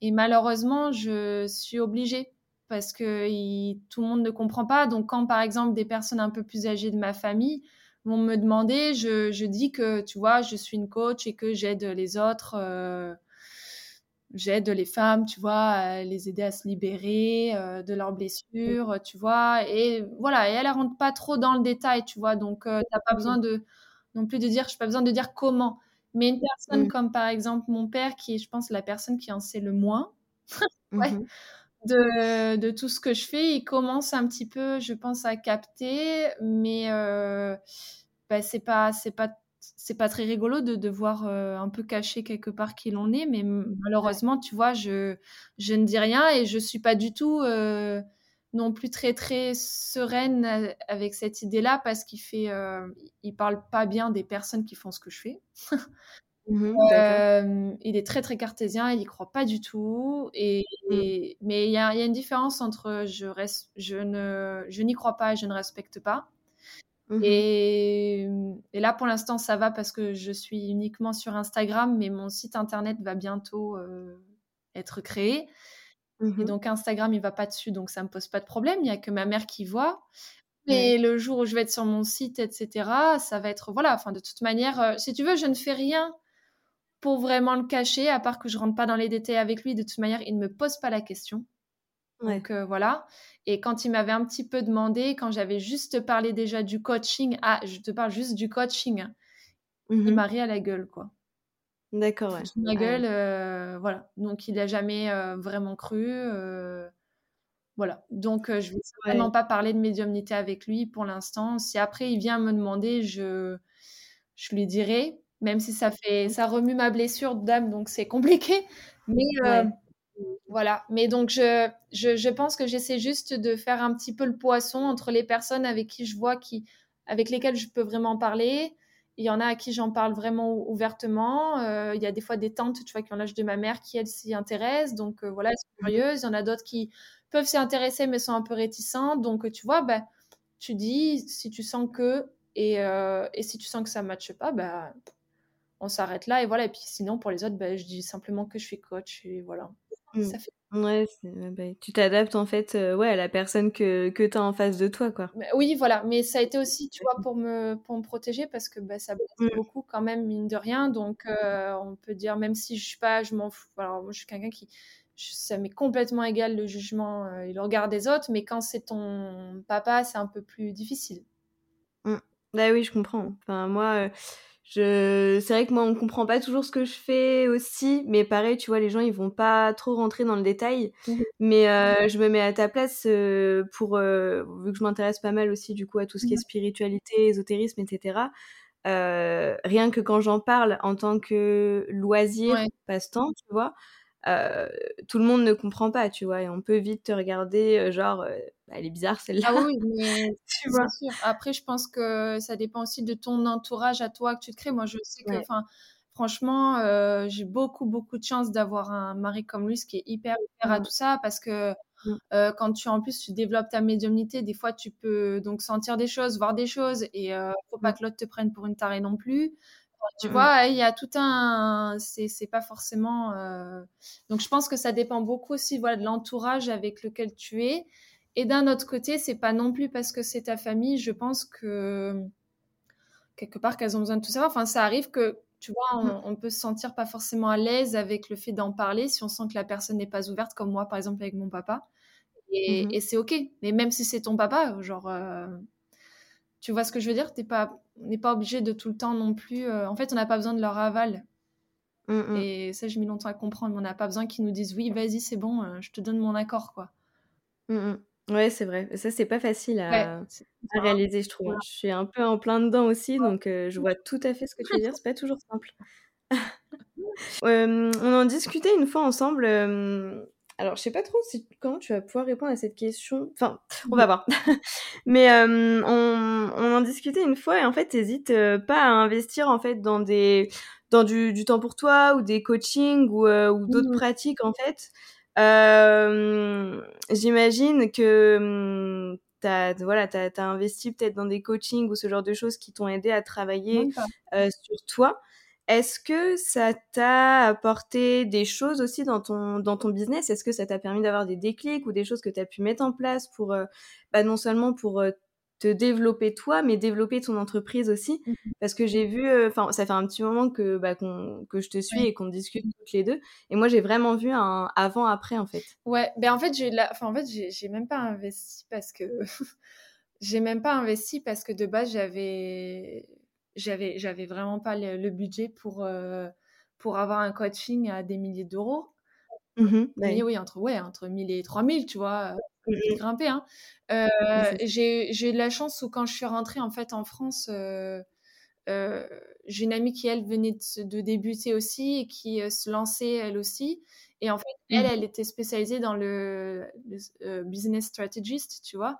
Et malheureusement, je suis obligée parce que tout le monde ne comprend pas. Donc, quand, par exemple, des personnes un peu plus âgées de ma famille vont me demander, je, je dis que, tu vois, je suis une coach et que j'aide les autres. Euh, j'aide les femmes, tu vois, à les aider à se libérer euh, de leurs blessures, tu vois. Et voilà, et elle ne rentre pas trop dans le détail, tu vois. Donc, euh, tu n'as pas besoin de non plus de dire, je n'ai pas besoin de dire comment. Mais une personne mmh. comme par exemple mon père, qui est, je pense, la personne qui en sait le moins, <laughs> mmh de, tout ce que je fais, il commence un petit peu, je pense, à capter, mais euh, bah, c'est pas, c'est pas c'est pas très rigolo de devoir euh, un peu cacher quelque part qui l'on est, mais malheureusement, tu vois, je, je ne dis rien et je suis pas du tout euh, non plus très très sereine euh, avec cette idée-là parce qu'il fait, il parle pas bien des personnes qui font ce que je fais. <laughs> Mmh il est très très cartésien, il y croit pas du tout. Et, mmh. mais il y a, y a, une différence entre je reste, je ne, je n'y crois pas et je ne respecte pas. Mmh et, là, pour l'instant, ça va parce que je suis uniquement sur Instagram, mais mon site internet va bientôt euh, être créé. Et donc, Instagram, il va pas dessus, donc ça me pose pas de problème. Il y a que ma mère qui voit. Mais le jour où je vais être sur mon site, etc., ça va être voilà. Enfin, de toute manière, euh, si tu veux, je ne fais rien pour vraiment le cacher, à part que je rentre pas dans les détails avec lui. De toute manière, il ne me pose pas la question. Donc euh, voilà. Et quand il m'avait un petit peu demandé, quand j'avais juste parlé déjà du coaching, ah, je te parle juste du coaching, il mmh m'a ri à la gueule, quoi. D'accord, ouais. Ma gueule, euh, voilà. Donc il n'a jamais euh, vraiment cru. voilà. Donc je ne vais vraiment pas parler de médiumnité avec lui pour l'instant. Si après il vient me demander, je, je lui dirai, même si ça fait, ça remue ma blessure d'âme, donc c'est compliqué. Mais voilà. Mais donc, je, je, pense que j'essaie juste de faire un petit peu le poisson entre les personnes avec qui je vois, qui, avec lesquelles je peux vraiment parler. Il y en a à qui j'en parle vraiment ouvertement. Euh, il y a des fois des tantes, tu vois, qui ont l'âge de ma mère, qui elles s'y intéressent. Donc euh, voilà, elles sont curieuses. Il y en a d'autres qui peuvent s'y intéresser, mais sont un peu réticentes. Donc tu vois, bah, tu dis si tu sens que et, euh, et si tu sens que ça ne matche pas, bah, on s'arrête là et voilà. Et puis sinon, pour les autres, bah, je dis simplement que je suis coach et voilà. Mmh. Ça fait... Ouais, bah, tu t'adaptes en fait ouais, à la personne que, que tu as en face de toi. Quoi. Bah, oui, voilà. Mais ça a été aussi, tu vois, pour me, pour me protéger parce que bah, ça blesse mmh. beaucoup quand même, mine de rien. Donc, on peut dire, même si je suis pas, je m'en fous. Alors, moi, je suis quelqu'un qui. Ça m'est complètement égal le jugement et le regard des autres. Mais quand c'est ton papa, c'est un peu plus difficile. Mmh. Bah oui, je comprends. Enfin, moi. Je... C'est vrai que moi, on comprend pas toujours ce que je fais aussi, mais pareil, tu vois, les gens, ils vont pas trop rentrer dans le détail. Mmh mais euh, je me mets à ta place euh, pour, euh, vu que je m'intéresse pas mal aussi, du coup, à tout ce qui est mmh spiritualité, ésotérisme, etc. rien que quand j'en parle en tant que loisir, passe-temps, tu vois, tout le monde ne comprend pas, tu vois, et on peut vite te regarder, genre, bah, elle est bizarre celle-là. Ah oui, mais <laughs> tu vois? Sûr. Après, je pense que ça dépend aussi de ton entourage à toi que tu te crées. Moi, je sais que, enfin, franchement, euh, j'ai beaucoup, beaucoup de chance d'avoir un mari comme lui, ce qui est hyper ouvert à tout ça, parce que euh, quand tu, en plus, tu développes ta médiumnité, des fois, tu peux donc sentir des choses, voir des choses, et euh, faut pas que l'autre te prenne pour une tarée non plus. Tu vois, il y a tout un. C'est pas forcément. Donc, je pense que ça dépend beaucoup aussi voilà, de l'entourage avec lequel tu es. Et d'un autre côté, c'est pas non plus parce que c'est ta famille. Je pense que quelque part qu'elles ont besoin de tout savoir. Enfin, ça arrive que tu vois, on, peut se sentir pas forcément à l'aise avec le fait d'en parler si on sent que la personne n'est pas ouverte, comme moi par exemple avec mon papa. Et, mm-hmm. c'est ok. Mais même si c'est ton papa, genre, euh, tu vois ce que je veux dire? T'es pas, on n'est pas obligé de tout le temps non plus. Euh, en fait, on n'a pas besoin de leur aval. Mm, mm. Et ça, j'ai mis longtemps à comprendre. On n'a pas besoin qu'ils nous disent oui, vas-y, c'est bon, euh, je te donne mon accord, quoi. Ouais, c'est vrai. Ça, c'est pas facile à, réaliser, je trouve. Je suis un peu en plein dedans aussi, donc je vois tout à fait ce que tu veux dire. C'est pas toujours simple. <laughs> <laughs> on en discutait une fois ensemble. Alors, je sais pas trop si, comment tu vas pouvoir répondre à cette question. Enfin, on va voir. <laughs> Mais on, on, en discutait une fois et en fait, t'hésites pas à investir en fait dans des dans du, du temps pour toi ou des coachings ou, ou d'autres mmh pratiques en fait. Euh, j'imagine que hum, tu as, voilà, as, investi peut-être dans des coachings ou ce genre de choses qui t'ont aidé à travailler euh, sur toi. Est-ce que ça t'a apporté des choses aussi dans ton, dans ton business? Est-ce que ça t'a permis d'avoir des déclics ou des choses que tu as pu mettre en place pour, euh, bah, non seulement pour te développer toi, mais développer ton entreprise aussi? Mmh Parce que j'ai vu, euh, enfin, ça fait un petit moment que, bah, que je te suis et qu'on discute toutes les deux. Et moi, j'ai vraiment vu un avant-après, en fait. Ouais, ben en fait, j'ai la... enfin, en fait, j'ai même pas investi parce que. <laughs> j'ai même pas investi parce que de base, j'avais. J'avais, j'avais vraiment pas le, budget pour, euh, pour avoir un coaching à des milliers d'euros. Mmh oui, entre, ouais, entre 1000 et 3000, tu vois. Mmh grimper. Hein. Euh, j'ai eu de la chance où quand je suis rentrée en fait en France, euh, euh, j'ai une amie qui elle venait de, débuter aussi et qui se lançait elle aussi. Et en fait, elle, mmh elle était spécialisée dans le, business strategist, tu vois,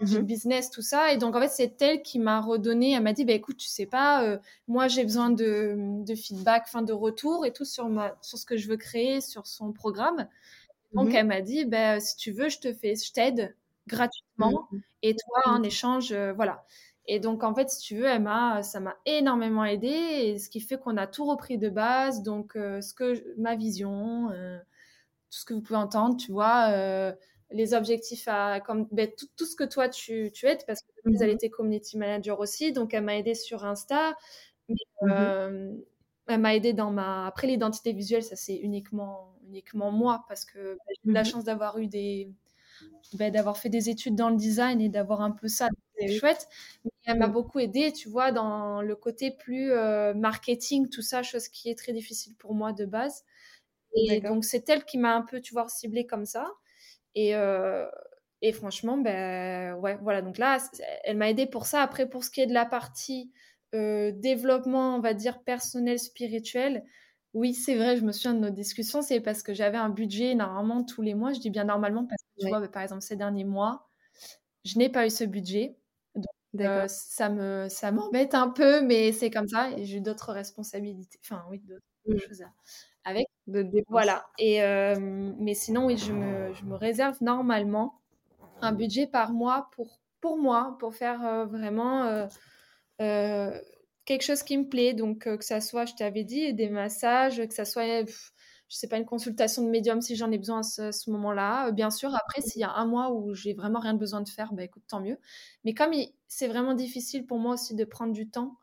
du mmh business, tout ça. Et donc en fait, c'est elle qui m'a redonné. Elle m'a dit, bah écoute, tu sais pas, moi j'ai besoin de, de feedback, fin de retour et tout sur ma, sur ce que je veux créer, sur son programme. Donc, mmh elle m'a dit, bah, si tu veux, je te fais, je t'aide gratuitement. Mmh et toi, en échange, euh, voilà. Et donc, en fait, si tu veux, elle m'a, ça m'a énormément aidé. Et ce qui fait qu'on a tout repris de base. Donc, euh, ce que, ma vision, euh, tout ce que vous pouvez entendre, tu vois, les objectifs à, comme, ben, tout, ce que toi, tu, tu aides, parce que mmh elle était community manager aussi. Donc, elle m'a aidé sur Insta. elle m'a aidé dans ma. Après, l'identité visuelle, ça, c'est uniquement uniquement moi, parce que bah, j'ai eu la mmh chance d'avoir eu des. Bah, d'avoir fait des études dans le design et d'avoir un peu ça, c'est chouette. Mais elle m'a mmh. beaucoup aidé, tu vois, dans le côté plus euh, marketing, tout ça, chose qui est très difficile pour moi de base. Et donc, c'est elle qui m'a un peu, tu vois, ciblé comme ça. Et, euh, et franchement, ben ouais, voilà. Donc là, elle m'a aidé pour ça. Après, pour ce qui est de la partie euh, développement, on va dire, personnel, spirituel, oui, c'est vrai, je me souviens de nos discussions, c'est parce que j'avais un budget normalement tous les mois. Je dis bien normalement parce que tu vois, bah, par exemple, ces derniers mois, je n'ai pas eu ce budget. Donc, euh, ça me ça m'embête un peu, mais c'est comme ça. Et j'ai d'autres responsabilités. Enfin, oui, d'autres mmh. choses avec. Voilà. Et, euh, mais sinon, oui, je me, je me, réserve normalement un budget par mois pour, pour moi, pour faire euh, vraiment quelque chose qui me plaît. Donc, euh, que ça soit, je t'avais dit, des massages, que ça soit je sais pas, une consultation de médium si j'en ai besoin à ce, moment-là. bien sûr, après, s'il y a un mois où j'ai vraiment rien besoin de faire, bah écoute, tant mieux. Mais comme c'est vraiment difficile pour moi aussi de prendre du temps,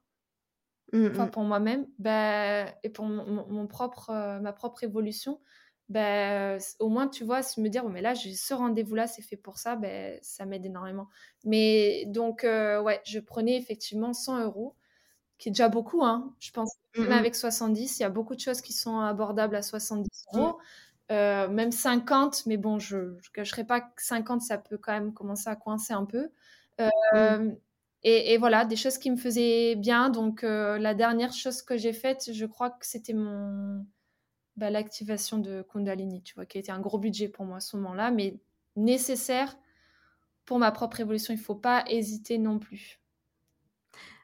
mmh, enfin, pour moi-même, bah, et pour mon, propre, ma propre évolution, ben, au moins, tu vois, se me dire, mais là, j'ai ce rendez-vous-là, c'est fait pour ça, ben, ça m'aide énormément. Mais donc, euh, ouais, je prenais effectivement 100 euros, qui est déjà beaucoup, hein. Je pense que même avec 70, il y a beaucoup de choses qui sont abordables à 70 euros. Euh, même 50, mais bon, je ne cacherai pas que 50, ça peut quand même commencer à coincer un peu. Euh, et, et, voilà, des choses qui me faisaient bien. Donc, la dernière chose que j'ai faite, je crois que c'était mon bah, l'activation de Kundalini, tu vois, qui a été un gros budget pour moi à ce moment-là, mais nécessaire pour ma propre évolution. Il ne faut pas hésiter non plus.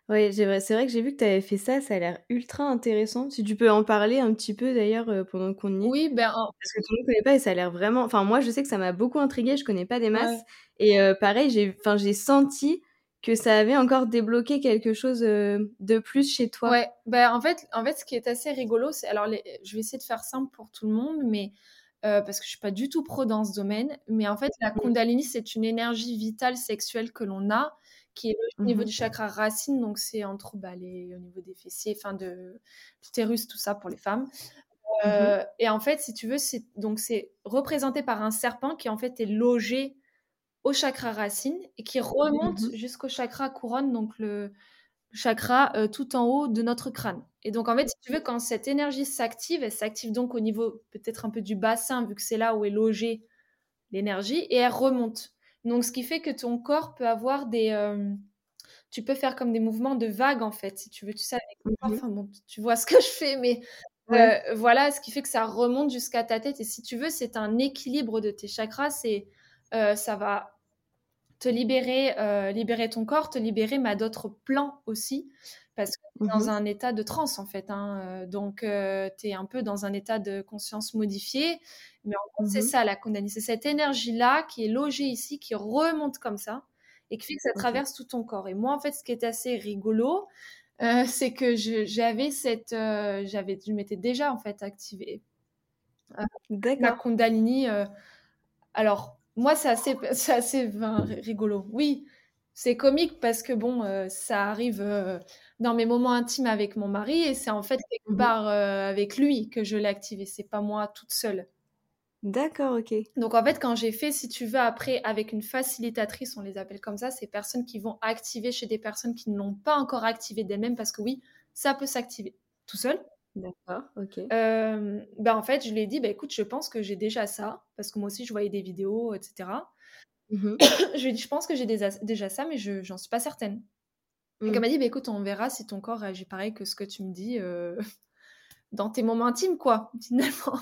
Oui, c'est vrai que j'ai vu que tu avais fait ça, ça a l'air ultra intéressant. Si tu peux en parler un petit peu d'ailleurs euh, pendant qu'on y est. Oui, ben. Parce que tout le monde ne connaît pas et ça a l'air vraiment. Enfin, moi je sais que ça m'a beaucoup intrigué, je connais pas des masses. Et euh, pareil, j'ai senti que ça avait encore débloqué quelque chose euh, de plus chez toi? Ouais, bah, en, fait, en fait, ce qui est assez rigolo, c'est. Alors, je vais essayer de faire simple pour tout le monde, mais. Euh, parce que je suis pas du tout pro dans ce domaine, mais en fait, la. Kundalini, c'est une énergie vitale sexuelle que l'on a, qui est au niveau mmh du chakra racine, donc c'est entre bah, les, au niveau des fessiers, enfin de l'utérus, tout ça pour les femmes. Mmh euh, et en fait, si tu veux, c'est donc c'est représenté par un serpent qui en fait est logé au chakra racine et qui remonte mmh jusqu'au chakra couronne, donc le chakra euh, tout en haut de notre crâne. Et donc en fait, si tu veux, quand cette énergie s'active, elle s'active donc au niveau peut-être un peu du bassin, vu que c'est là où est logée l'énergie, et elle remonte. Donc ce qui fait que ton corps peut avoir des... Euh, tu peux faire comme des mouvements de vagues en fait, si tu veux, tu sais, avec mmh enfin bon, tu vois ce que je fais, mais euh, voilà, ce qui fait que ça remonte jusqu'à ta tête. Et si tu veux, c'est un équilibre de tes chakras, c'est euh, ça va te libérer, euh, libérer ton corps, te libérer mais à d'autres plans aussi, parce que tu es dans mmh un état de transe en fait. Hein, euh, donc, tu es un peu dans un état de conscience modifié. Mais en gros, c'est mmh ça la Kundalini. C'est cette énergie-là qui est logée ici, qui remonte comme ça et qui fait que ça traverse tout ton corps. Et moi, en fait, ce qui est assez rigolo, <laughs> c'est que j'avais cette. j'avais, je m'étais déjà en fait activée. la Kundalini. alors, moi, c'est assez, <laughs> assez rigolo. Oui, c'est comique parce que bon, euh, ça arrive euh, dans mes moments intimes avec mon mari et c'est en fait quelque mmh part euh, avec lui que je l'ai activé. C'est pas moi toute seule. D'accord, ok. Donc en fait, quand j'ai fait, si tu veux, après avec une facilitatrice, on les appelle comme ça, ces personnes qui vont activer chez des personnes qui ne l'ont pas encore activé d'elles-mêmes parce que oui, ça peut s'activer tout seul. D'accord, ok. ben en fait, je lui ai dit, bah, écoute, je pense que j'ai déjà ça, parce que moi aussi, je voyais des vidéos, etc. Mmh <coughs> je lui ai dit, je pense que j'ai déjà ça, mais je j'en suis pas certaine. Et elle mmh. m'a dit, bah, écoute, on verra si ton corps réagit pareil que ce que tu me dis <laughs> dans tes moments intimes, quoi, <laughs> finalement.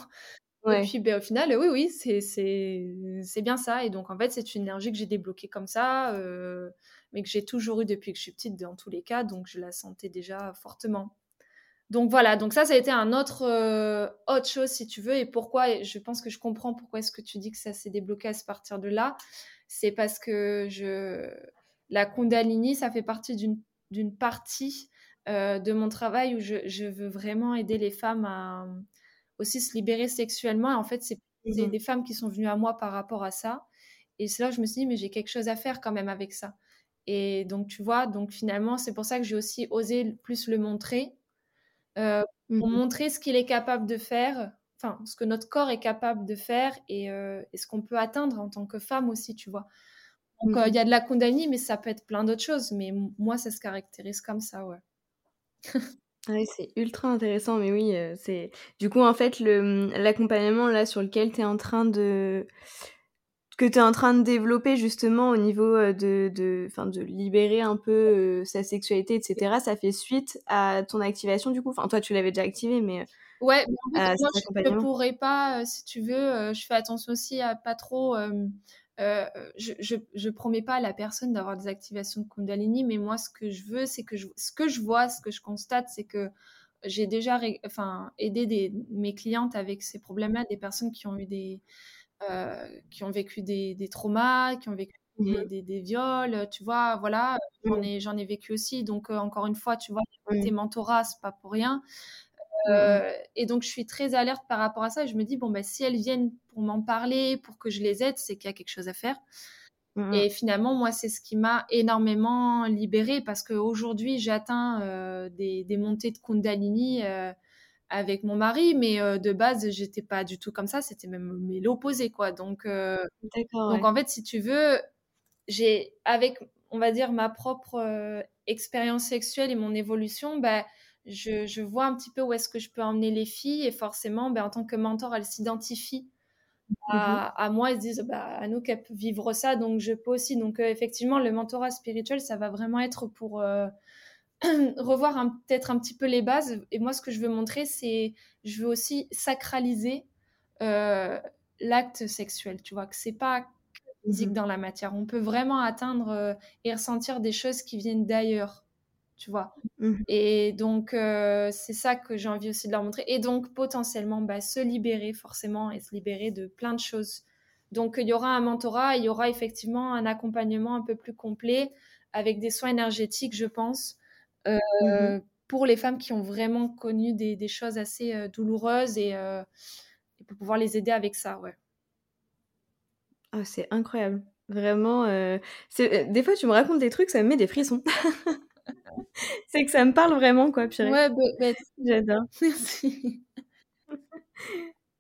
Et puis, ben, au final, oui, oui, c'est bien ça. Et donc, en fait, c'est une énergie que j'ai débloquée comme ça, mais que j'ai toujours eu depuis que je suis petite, dans tous les cas. Donc, je la sentais déjà fortement. Donc voilà, donc ça, ça a été un autre euh, autre chose si tu veux. Et pourquoi Je pense que je comprends pourquoi est-ce que tu dis que ça s'est débloqué à partir de là. C'est parce que je la Kundalini, ça fait partie d'une partie euh, de mon travail où je, veux vraiment aider les femmes à aussi se libérer sexuellement. Et en fait, c'est mmh des femmes qui sont venues à moi par rapport à ça. Et c'est là que je me suis dit, mais j'ai quelque chose à faire quand même avec ça. Et donc, tu vois, donc finalement, c'est pour ça que j'ai aussi osé plus le montrer euh, pour mmh montrer ce qu'il est capable de faire, enfin, ce que notre corps est capable de faire et, euh, ce qu'on peut atteindre en tant que femme aussi, tu vois. Donc, euh, il y a de la Kundalini, mais ça peut être plein d'autres choses. Mais moi, ça se caractérise comme ça, ouais. <laughs> Oui, c'est ultra intéressant, mais oui, c'est du coup en fait l'accompagnement là sur lequel tu es en train de que tu es en train de développer justement au niveau de, de, de libérer un peu sa sexualité, etc., ça fait suite à ton activation du coup? Enfin, toi, tu l'avais déjà activé, mais... Ouais, moi, je ne pourrais pas, si tu veux, je fais attention aussi à pas trop... je, je, je, promets pas à la personne d'avoir des activations de Kundalini, mais moi, ce que je veux, c'est que je, ce que je vois, ce que je constate, c'est que j'ai déjà enfin, aidé des, mes clientes avec ces problèmes-là, des personnes qui ont eu des, euh, qui ont vécu des, des, traumas, qui ont vécu mmh des, des, viols, tu vois, voilà, j'en ai, j'en ai vécu aussi. Donc, euh, encore une fois, tu vois, tes mentorats, c'est pas pour rien. Euh, et donc, je suis très alerte par rapport à ça. Et je me dis, bon, bah, si elles viennent pour m'en parler, pour que je les aide, c'est qu'il y a quelque chose à faire. Et finalement, moi, c'est ce qui m'a énormément libérée parce qu'aujourd'hui, j'atteins euh, des, des, montées de Kundalini euh, avec mon mari, mais de base, j'étais pas du tout comme ça. C'était même l'opposé, quoi. Donc, donc en fait, si tu veux, j'ai, avec, on va dire, ma propre expérience sexuelle et mon évolution, bah, je, vois un petit peu où est-ce que je peux emmener les filles et forcément, ben, en tant que mentor, elles s'identifient à, mhm. moi, elles se disent, bah, à nous qu'elles peuvent vivre ça, donc je peux aussi. Donc euh, effectivement, le mentorat spirituel, ça va vraiment être pour euh, <clears throat> revoir peut-être un petit peu les bases. Et moi, ce que je veux montrer, c'est, je veux aussi sacraliser euh, l'acte sexuel, tu vois, que c'est pas physique mhm. dans la matière. On peut vraiment atteindre et ressentir des choses qui viennent d'ailleurs tu vois. Mmh. Et donc, euh, c'est ça que j'ai envie aussi de leur montrer. Et donc, potentiellement, bah, se libérer forcément et se libérer de plein de choses. Donc, il y aura un mentorat, il y aura effectivement un accompagnement un peu plus complet avec des soins énergétiques, je pense, euh, mmh pour les femmes qui ont vraiment connu des, choses assez douloureuses et, pour pouvoir les aider avec ça, ouais. Oh, c'est incroyable. Vraiment, des fois, tu me racontes des trucs, ça me met des frissons. <laughs> c'est que ça me parle vraiment, quoi, purée. Ouais, bah, <laughs> j'adore. <laughs> Merci.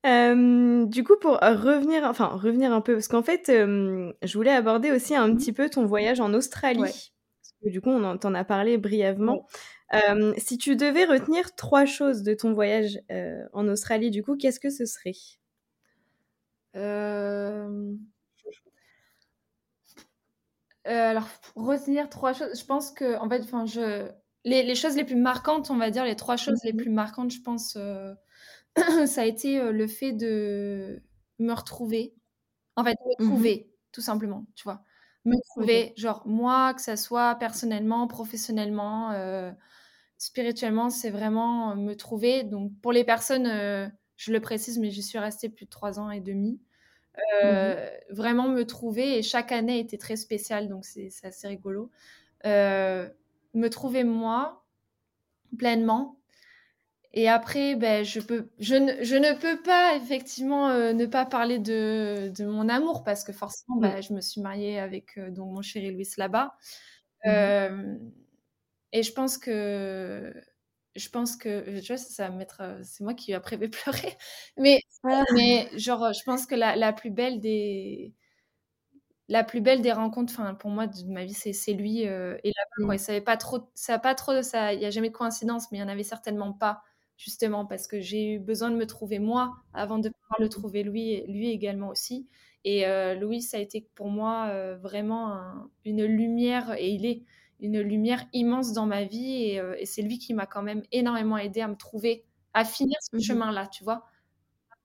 du coup, pour revenir, enfin revenir un peu, parce qu'en fait, je voulais aborder aussi un mmh petit peu ton voyage en Australie. Parce que du coup, on t'en a parlé brièvement. si tu devais retenir trois choses de ton voyage en Australie, du coup, qu'est-ce que ce serait? Euh, alors, retenir trois choses, je pense que, en fait, enfin, je... Les, choses les plus marquantes, on va dire, les trois choses les mhm. plus marquantes, je pense, euh, <clears throat> ça a été euh, le fait de me retrouver. En fait, me mhm. trouver, tout simplement, tu vois. Me trouver, genre, moi, que ça soit personnellement, professionnellement, spirituellement, c'est vraiment me trouver. Donc, pour les personnes, je le précise, mais j'y suis restée plus de trois ans et demi. Mmh euh, vraiment me trouver. Et chaque année était très spéciale, donc c'est assez rigolo. Euh, me trouver moi pleinement. Et après, ben, je, peux, je, ne, je ne peux pas effectivement euh, ne pas parler de, de, mon amour parce que forcément, ben, je me suis mariée avec donc, mon chéri Louis là-bas. Mmh et je pense que je pense que, tu vois, ça, va mettre. C'est moi qui après <laughs> vais pleurer. Mais, ah. mais genre, je pense que la, la, plus belle des. La plus belle des rencontres, enfin pour moi de ma vie, c'est lui et là-bas. Mmh. savait pas trop, ça pas trop, ça, il y a jamais de coïncidence, mais il y en avait certainement pas, justement parce que j'ai eu besoin de me trouver moi avant de pouvoir le trouver lui, lui également aussi. Et Louis, ça a été pour moi vraiment une lumière, et il est une lumière immense dans ma vie euh, et, c'est lui qui m'a quand même énormément aidé à me trouver, à finir ce mmh chemin-là, tu vois.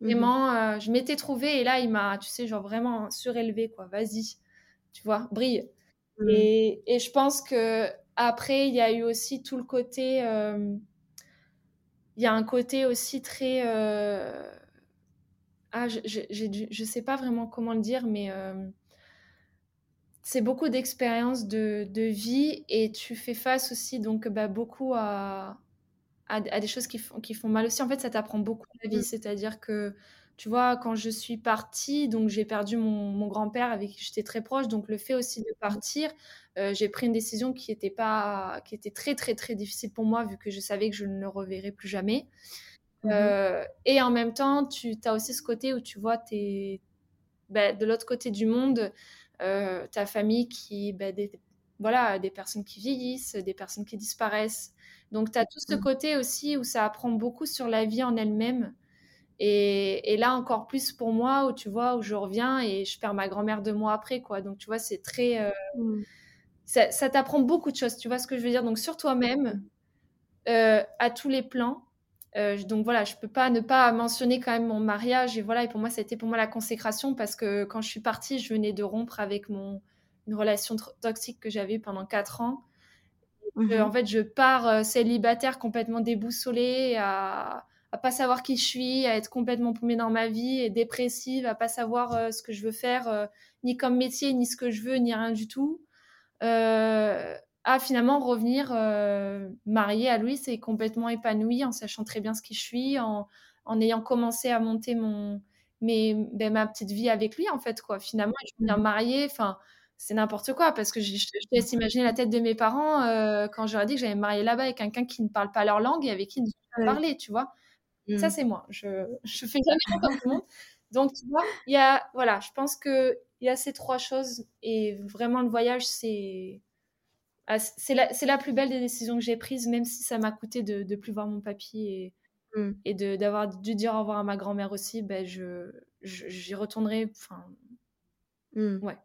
Mmh vraiment, euh, je m'étais trouvée et là, il m'a, tu sais, genre vraiment surélevé, quoi. Vas-y, tu vois, brille. Mmh. Et, et, je pense que après, il y a eu aussi tout le côté. Euh, il y a un côté aussi très. Ah, je, je, je, sais pas vraiment comment le dire, mais c'est beaucoup d'expériences de, vie et tu fais face aussi donc bah, beaucoup à, à, des choses qui font, qui font mal aussi. En fait, ça t'apprend beaucoup la vie. Mmh. C'est-à-dire que, tu vois, quand je suis partie, donc j'ai perdu mon, grand-père avec qui j'étais très proche. Donc le fait aussi de mmh. partir, euh, j'ai pris une décision qui était, pas, qui était très, très, très difficile pour moi vu que je savais que je ne le reverrais plus jamais. Mmh euh, et en même temps, tu as aussi ce côté où tu vois, es, bah, de l'autre côté du monde, euh, ta famille qui, bah, des, voilà, des personnes qui vieillissent, des personnes qui disparaissent. Donc, tu as tout ce mmh. côté aussi où ça apprend beaucoup sur la vie en elle-même. Et, là, encore plus pour moi, où tu vois, où je reviens et je perds ma grand-mère deux mois après, quoi. Donc, tu vois, c'est très. Euh, mmh. Ça, t'apprend beaucoup de choses, tu vois ce que je veux dire? Donc, sur toi-même, euh, à tous les plans. Euh, donc voilà, je peux pas ne pas mentionner quand même mon mariage et voilà. Et pour moi, ça a été pour moi la consécration parce que quand je suis partie, je venais de rompre avec mon une relation toxique que j'avais pendant quatre ans. Mmh en fait, je pars célibataire, complètement déboussolée, à, à pas savoir qui je suis, à être complètement paumée dans ma vie et dépressive, à pas savoir euh, ce que je veux faire, ni comme métier, ni ce que je veux, ni rien du tout. à finalement revenir euh, mariée à Louis et complètement épanouie en sachant très bien ce qui je suis, en, en ayant commencé à monter mon, mes, ben, ma petite vie avec lui, en fait, quoi. Finalement, je bien Mmh. mariée, enfin, c'est n'importe quoi, parce que je, laisse imaginer la tête de mes parents euh, quand j'aurais dit que j'allais me marier là-bas avec quelqu'un qui ne parle pas leur langue et avec qui ne sont pas parler, tu vois. Ça, Mmh. c'est moi. Je, <laughs> je fais jamais comme tout le monde. <laughs> Donc, tu vois, il y a, voilà, je pense que il y a ces trois choses et vraiment le voyage, c'est ah, c'est la, la plus belle des décisions que j'ai prises, même si ça m'a coûté de ne plus voir mon papy et, Mmh. et de, d'avoir dû dire au revoir à ma grand-mère aussi, ben je, j'y retournerai. Enfin, Mmh. ouais.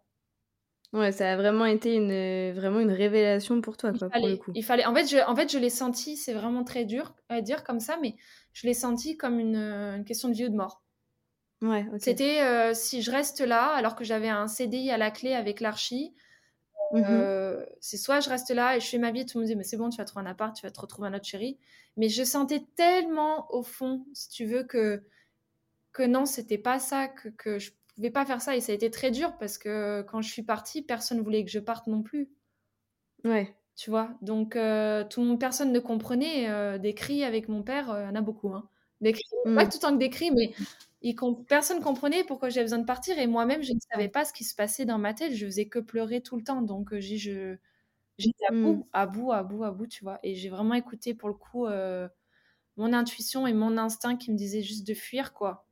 Ouais, ça a vraiment été une, vraiment une révélation pour toi, Il quoi, pour le fallait, coup. il fallait. En fait, je, en fait, je l'ai senti, c'est vraiment très dur à dire comme ça, mais je l'ai senti comme une, une question de vie ou de mort. Ouais. C'était euh, si je reste là, alors que j'avais un CDI à la clé avec l'archi. Euh, c'est soit je reste là et je fais ma vie, tout le monde me dit mais c'est bon, tu vas trouver un appart, tu vas te retrouver un autre chéri. Mais je sentais tellement au fond, si tu veux, que, que non, c'était pas ça, que, que je pouvais pas faire ça. Et ça a été très dur parce que quand je suis partie, personne voulait que je parte non plus. Ouais. Tu vois, donc euh, tout le monde, personne ne comprenait. euh, des cris avec mon père, euh, il y en a beaucoup. Hein. Des cris, Mm. pas tout le temps que des cris, mais il com- personne comprenait pourquoi j'avais besoin de partir. Et moi-même, je ne savais pas ce qui se passait dans ma tête. Je faisais que pleurer tout le temps. Donc, j'étais à Mm. bout, à bout, à bout, à bout, tu vois. Et j'ai vraiment écouté pour le coup mon intuition et mon instinct qui me disait juste de fuir, quoi.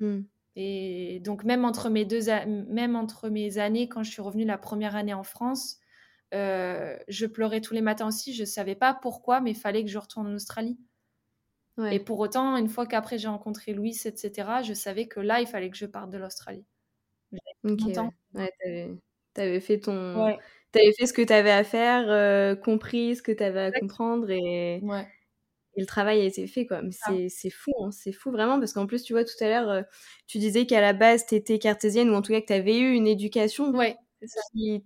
Mm. Et donc, même entre mes deux, même entre mes années, quand je suis revenue la première année en France, euh, je pleurais tous les matins aussi. Je savais pas pourquoi, mais il fallait que je retourne en Australie. Ouais. Et pour autant, une fois qu'après j'ai rencontré Louis, etc., je savais que là, il fallait que je parte de l'Australie. Ok, ouais. Ouais, t'avais, fait ton... Ouais, fait ce que t'avais à faire, euh, compris ce que t'avais à comprendre et... ouais. Et le travail a été fait, quoi. Mais Ah. c'est, c'est fou, hein, c'est fou vraiment, parce qu'en plus, tu vois, tout à l'heure, euh, tu disais qu'à la base, t'étais cartésienne, ou en tout cas que t'avais eu une éducation Ouais, ça. qui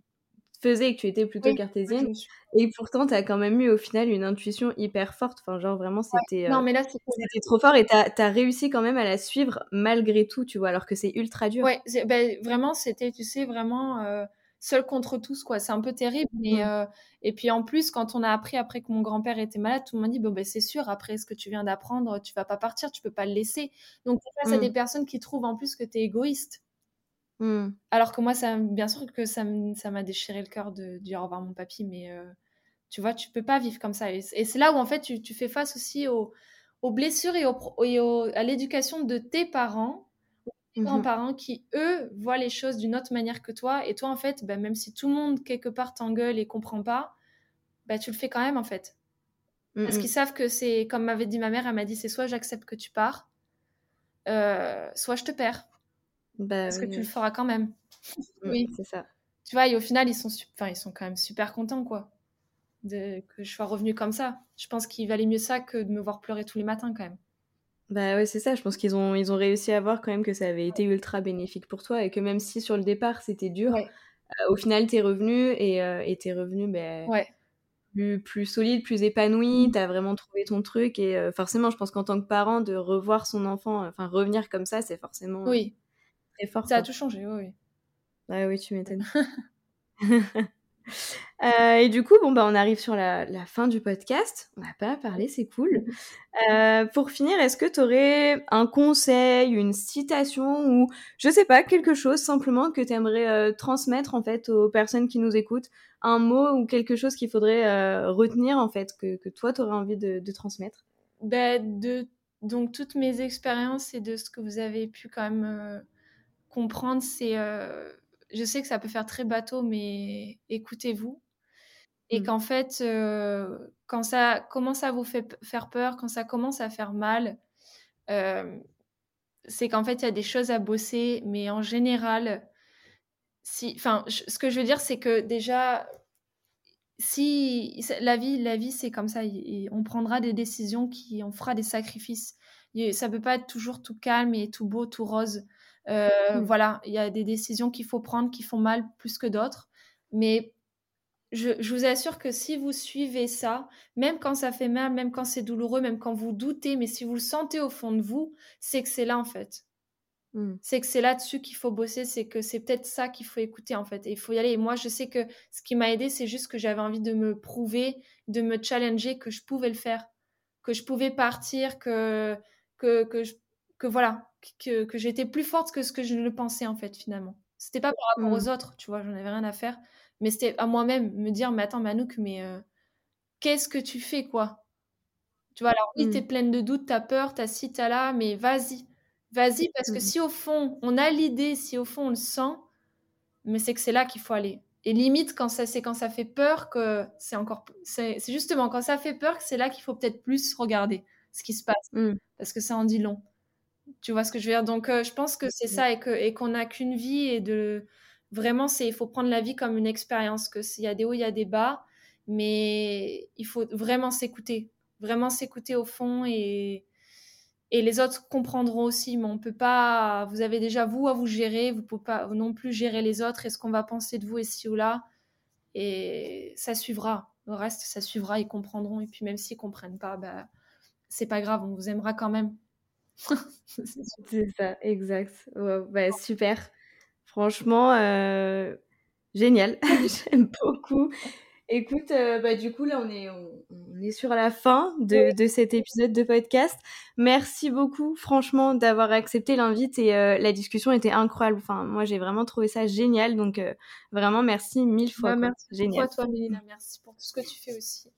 faisait que tu étais plutôt Oui, cartésienne, et pourtant, t'as quand même eu au final une intuition hyper forte. Enfin, genre, vraiment, c'était... euh, Non, mais là, c'est C'était trop fort et t'as as réussi quand même à la suivre malgré tout, tu vois, alors que c'est ultra dur. Ouais, c'est- ben, vraiment, c'était, tu sais, vraiment euh, seul contre tous, quoi. C'est un peu terrible. Mais, Mm. euh, et puis en plus, quand on a appris après que mon grand-père était malade, tout le monde dit, bon, ben, c'est sûr, après ce que tu viens d'apprendre, tu vas pas partir, tu peux pas le laisser. Donc, face à Mm. des personnes qui trouvent en plus que tu es égoïste. Mm. Alors que moi, ça, bien sûr que ça m'a déchiré le cœur de dire au revoir mon papy, mais euh, tu vois, tu peux pas vivre comme ça. Et, et c'est là où, en fait, tu, tu fais face aussi aux, aux blessures et, aux et aux- à l'éducation de tes parents, Mhm. grands-parents qui, eux, voient les choses d'une autre manière que toi. Et toi, en fait, bah, même si tout le monde, quelque part, t'engueule et comprend pas, bah, tu le fais quand même, en fait. Parce Mm, qu'ils savent que c'est, comme m'avait dit ma mère, elle m'a dit, c'est soit j'accepte que tu pars, euh, soit je te perds. Bah, Parce que oui, tu le feras quand même. Mm, Oui. C'est ça. Tu vois, et au final, ils sont, enfin, ils sont quand même super contents, quoi, de, que je sois revenue comme ça. Je pense qu'il valait mieux ça que de me voir pleurer tous les matins, quand même. Bah ouais, c'est ça. Je pense qu'ils ont, ils ont réussi à voir quand même que ça avait été ultra bénéfique pour toi et que même si sur le départ c'était dur, Ouais, euh, au final t'es revenu et euh, et t'es revenu bah, ouais, plus, plus solide, plus épanoui. Mm. T'as vraiment trouvé ton truc et euh, forcément, je pense qu'en tant que parent, de revoir son enfant, enfin revenir comme ça, c'est forcément euh, oui. très fort. Ça a tout changé, oui, oui. Ah oui, tu m'étonnes. <laughs> Euh, et du coup, bon, bah, on arrive sur la, la fin du podcast. On n'a pas parlé, c'est cool. Euh, pour finir, est-ce que tu aurais un conseil, une citation ou je sais pas, quelque chose simplement que tu aimerais transmettre en fait aux personnes qui nous écoutent? Un mot ou quelque chose qu'il faudrait euh, retenir en fait, que, que toi tu aurais envie de, de transmettre? Ben, de donc toutes mes expériences et de ce que vous avez pu quand même euh, comprendre, c'est, euh, je sais que ça peut faire très bateau, mais écoutez-vous et Mm. qu'en fait, euh, quand ça commence à vous fait faire peur, quand ça commence à faire mal, euh, c'est qu'en fait il y a des choses à bosser, mais en général, si, enfin, ce que je veux dire, c'est que déjà si la vie, la vie c'est comme ça. on prendra des décisions qui, on fera des sacrifices. Il- ça peut pas être toujours tout calme et tout beau, tout rose. Euh, Mm. Voilà, il y a des décisions qu'il faut prendre qui font mal plus que d'autres. Mais je, je vous assure que si vous suivez ça, même quand ça fait mal, même quand c'est douloureux, même quand vous doutez, mais si vous le sentez au fond de vous, c'est que c'est là en fait. Mmh. C'est que c'est là-dessus qu'il faut bosser, c'est que c'est peut-être ça qu'il faut écouter en fait. Et il faut y aller. Et moi, je sais que ce qui m'a aidé, c'est juste que j'avais envie de me prouver, de me challenger que je pouvais le faire, que je pouvais partir, que, que, que, que voilà, que, que j'étais plus forte que ce que je le pensais en fait finalement. C'était pas par rapport aux mmh. autres, tu vois, j'en avais rien à faire, mais c'était à moi-même me dire, mais attends, Manouk, mais euh, qu'est-ce que tu fais quoi? Tu vois, alors oui, t'es mmh. pleine de doutes, t'as peur, t'as ci, t'as là, mais vas-y Vas-y, parce que mmh si au fond, on a l'idée, si au fond, on le sent, mais c'est que c'est là qu'il faut aller. Et limite, quand ça, c'est quand ça fait peur que c'est encore. C'est justement quand ça fait peur que c'est là qu'il faut peut-être plus regarder ce qui se passe. Mmh. Parce que ça en dit long. Tu vois ce que je veux dire? Donc, euh, je pense que c'est ça et qu'on et qu'on n'a qu'une vie et de. Vraiment, c'est il faut prendre la vie comme une expérience. Que s'il y a des hauts, il y a des bas. Mais il faut vraiment s'écouter. Vraiment s'écouter au fond et et les autres comprendront aussi, mais on peut pas. Vous avez déjà vous à vous gérer, vous pouvez pas non plus gérer les autres et ce qu'on va penser de vous ici ou là. Et ça suivra. Le reste, ça suivra, ils comprendront. Et puis même s'ils comprennent pas, bah, c'est pas grave, on vous aimera quand même. <laughs> c'est ça, exact. bah, super. Franchement, euh, génial. <laughs> J'aime beaucoup. Écoute, euh, bah, du coup, là, on est, on, est sur la fin de, de, cet épisode de podcast. Merci beaucoup, franchement, d'avoir accepté l'invite et euh, la discussion était incroyable. Enfin, moi, j'ai vraiment trouvé ça génial. Donc, euh, vraiment, merci mille fois. Bah, merci génial. à toi, Mélina. Merci pour tout ce que tu fais aussi.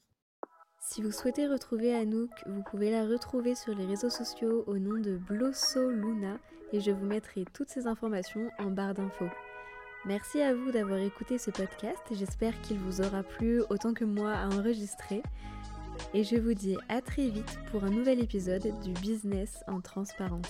Si vous souhaitez retrouver Anouk, vous pouvez la retrouver sur les réseaux sociaux au nom de Blosso Luna et je vous mettrai toutes ces informations en barre d'infos. Merci à vous d'avoir écouté ce podcast, j'espère qu'il vous aura plu autant que moi à enregistrer. Et je vous dis à très vite pour un nouvel épisode du business en transparence.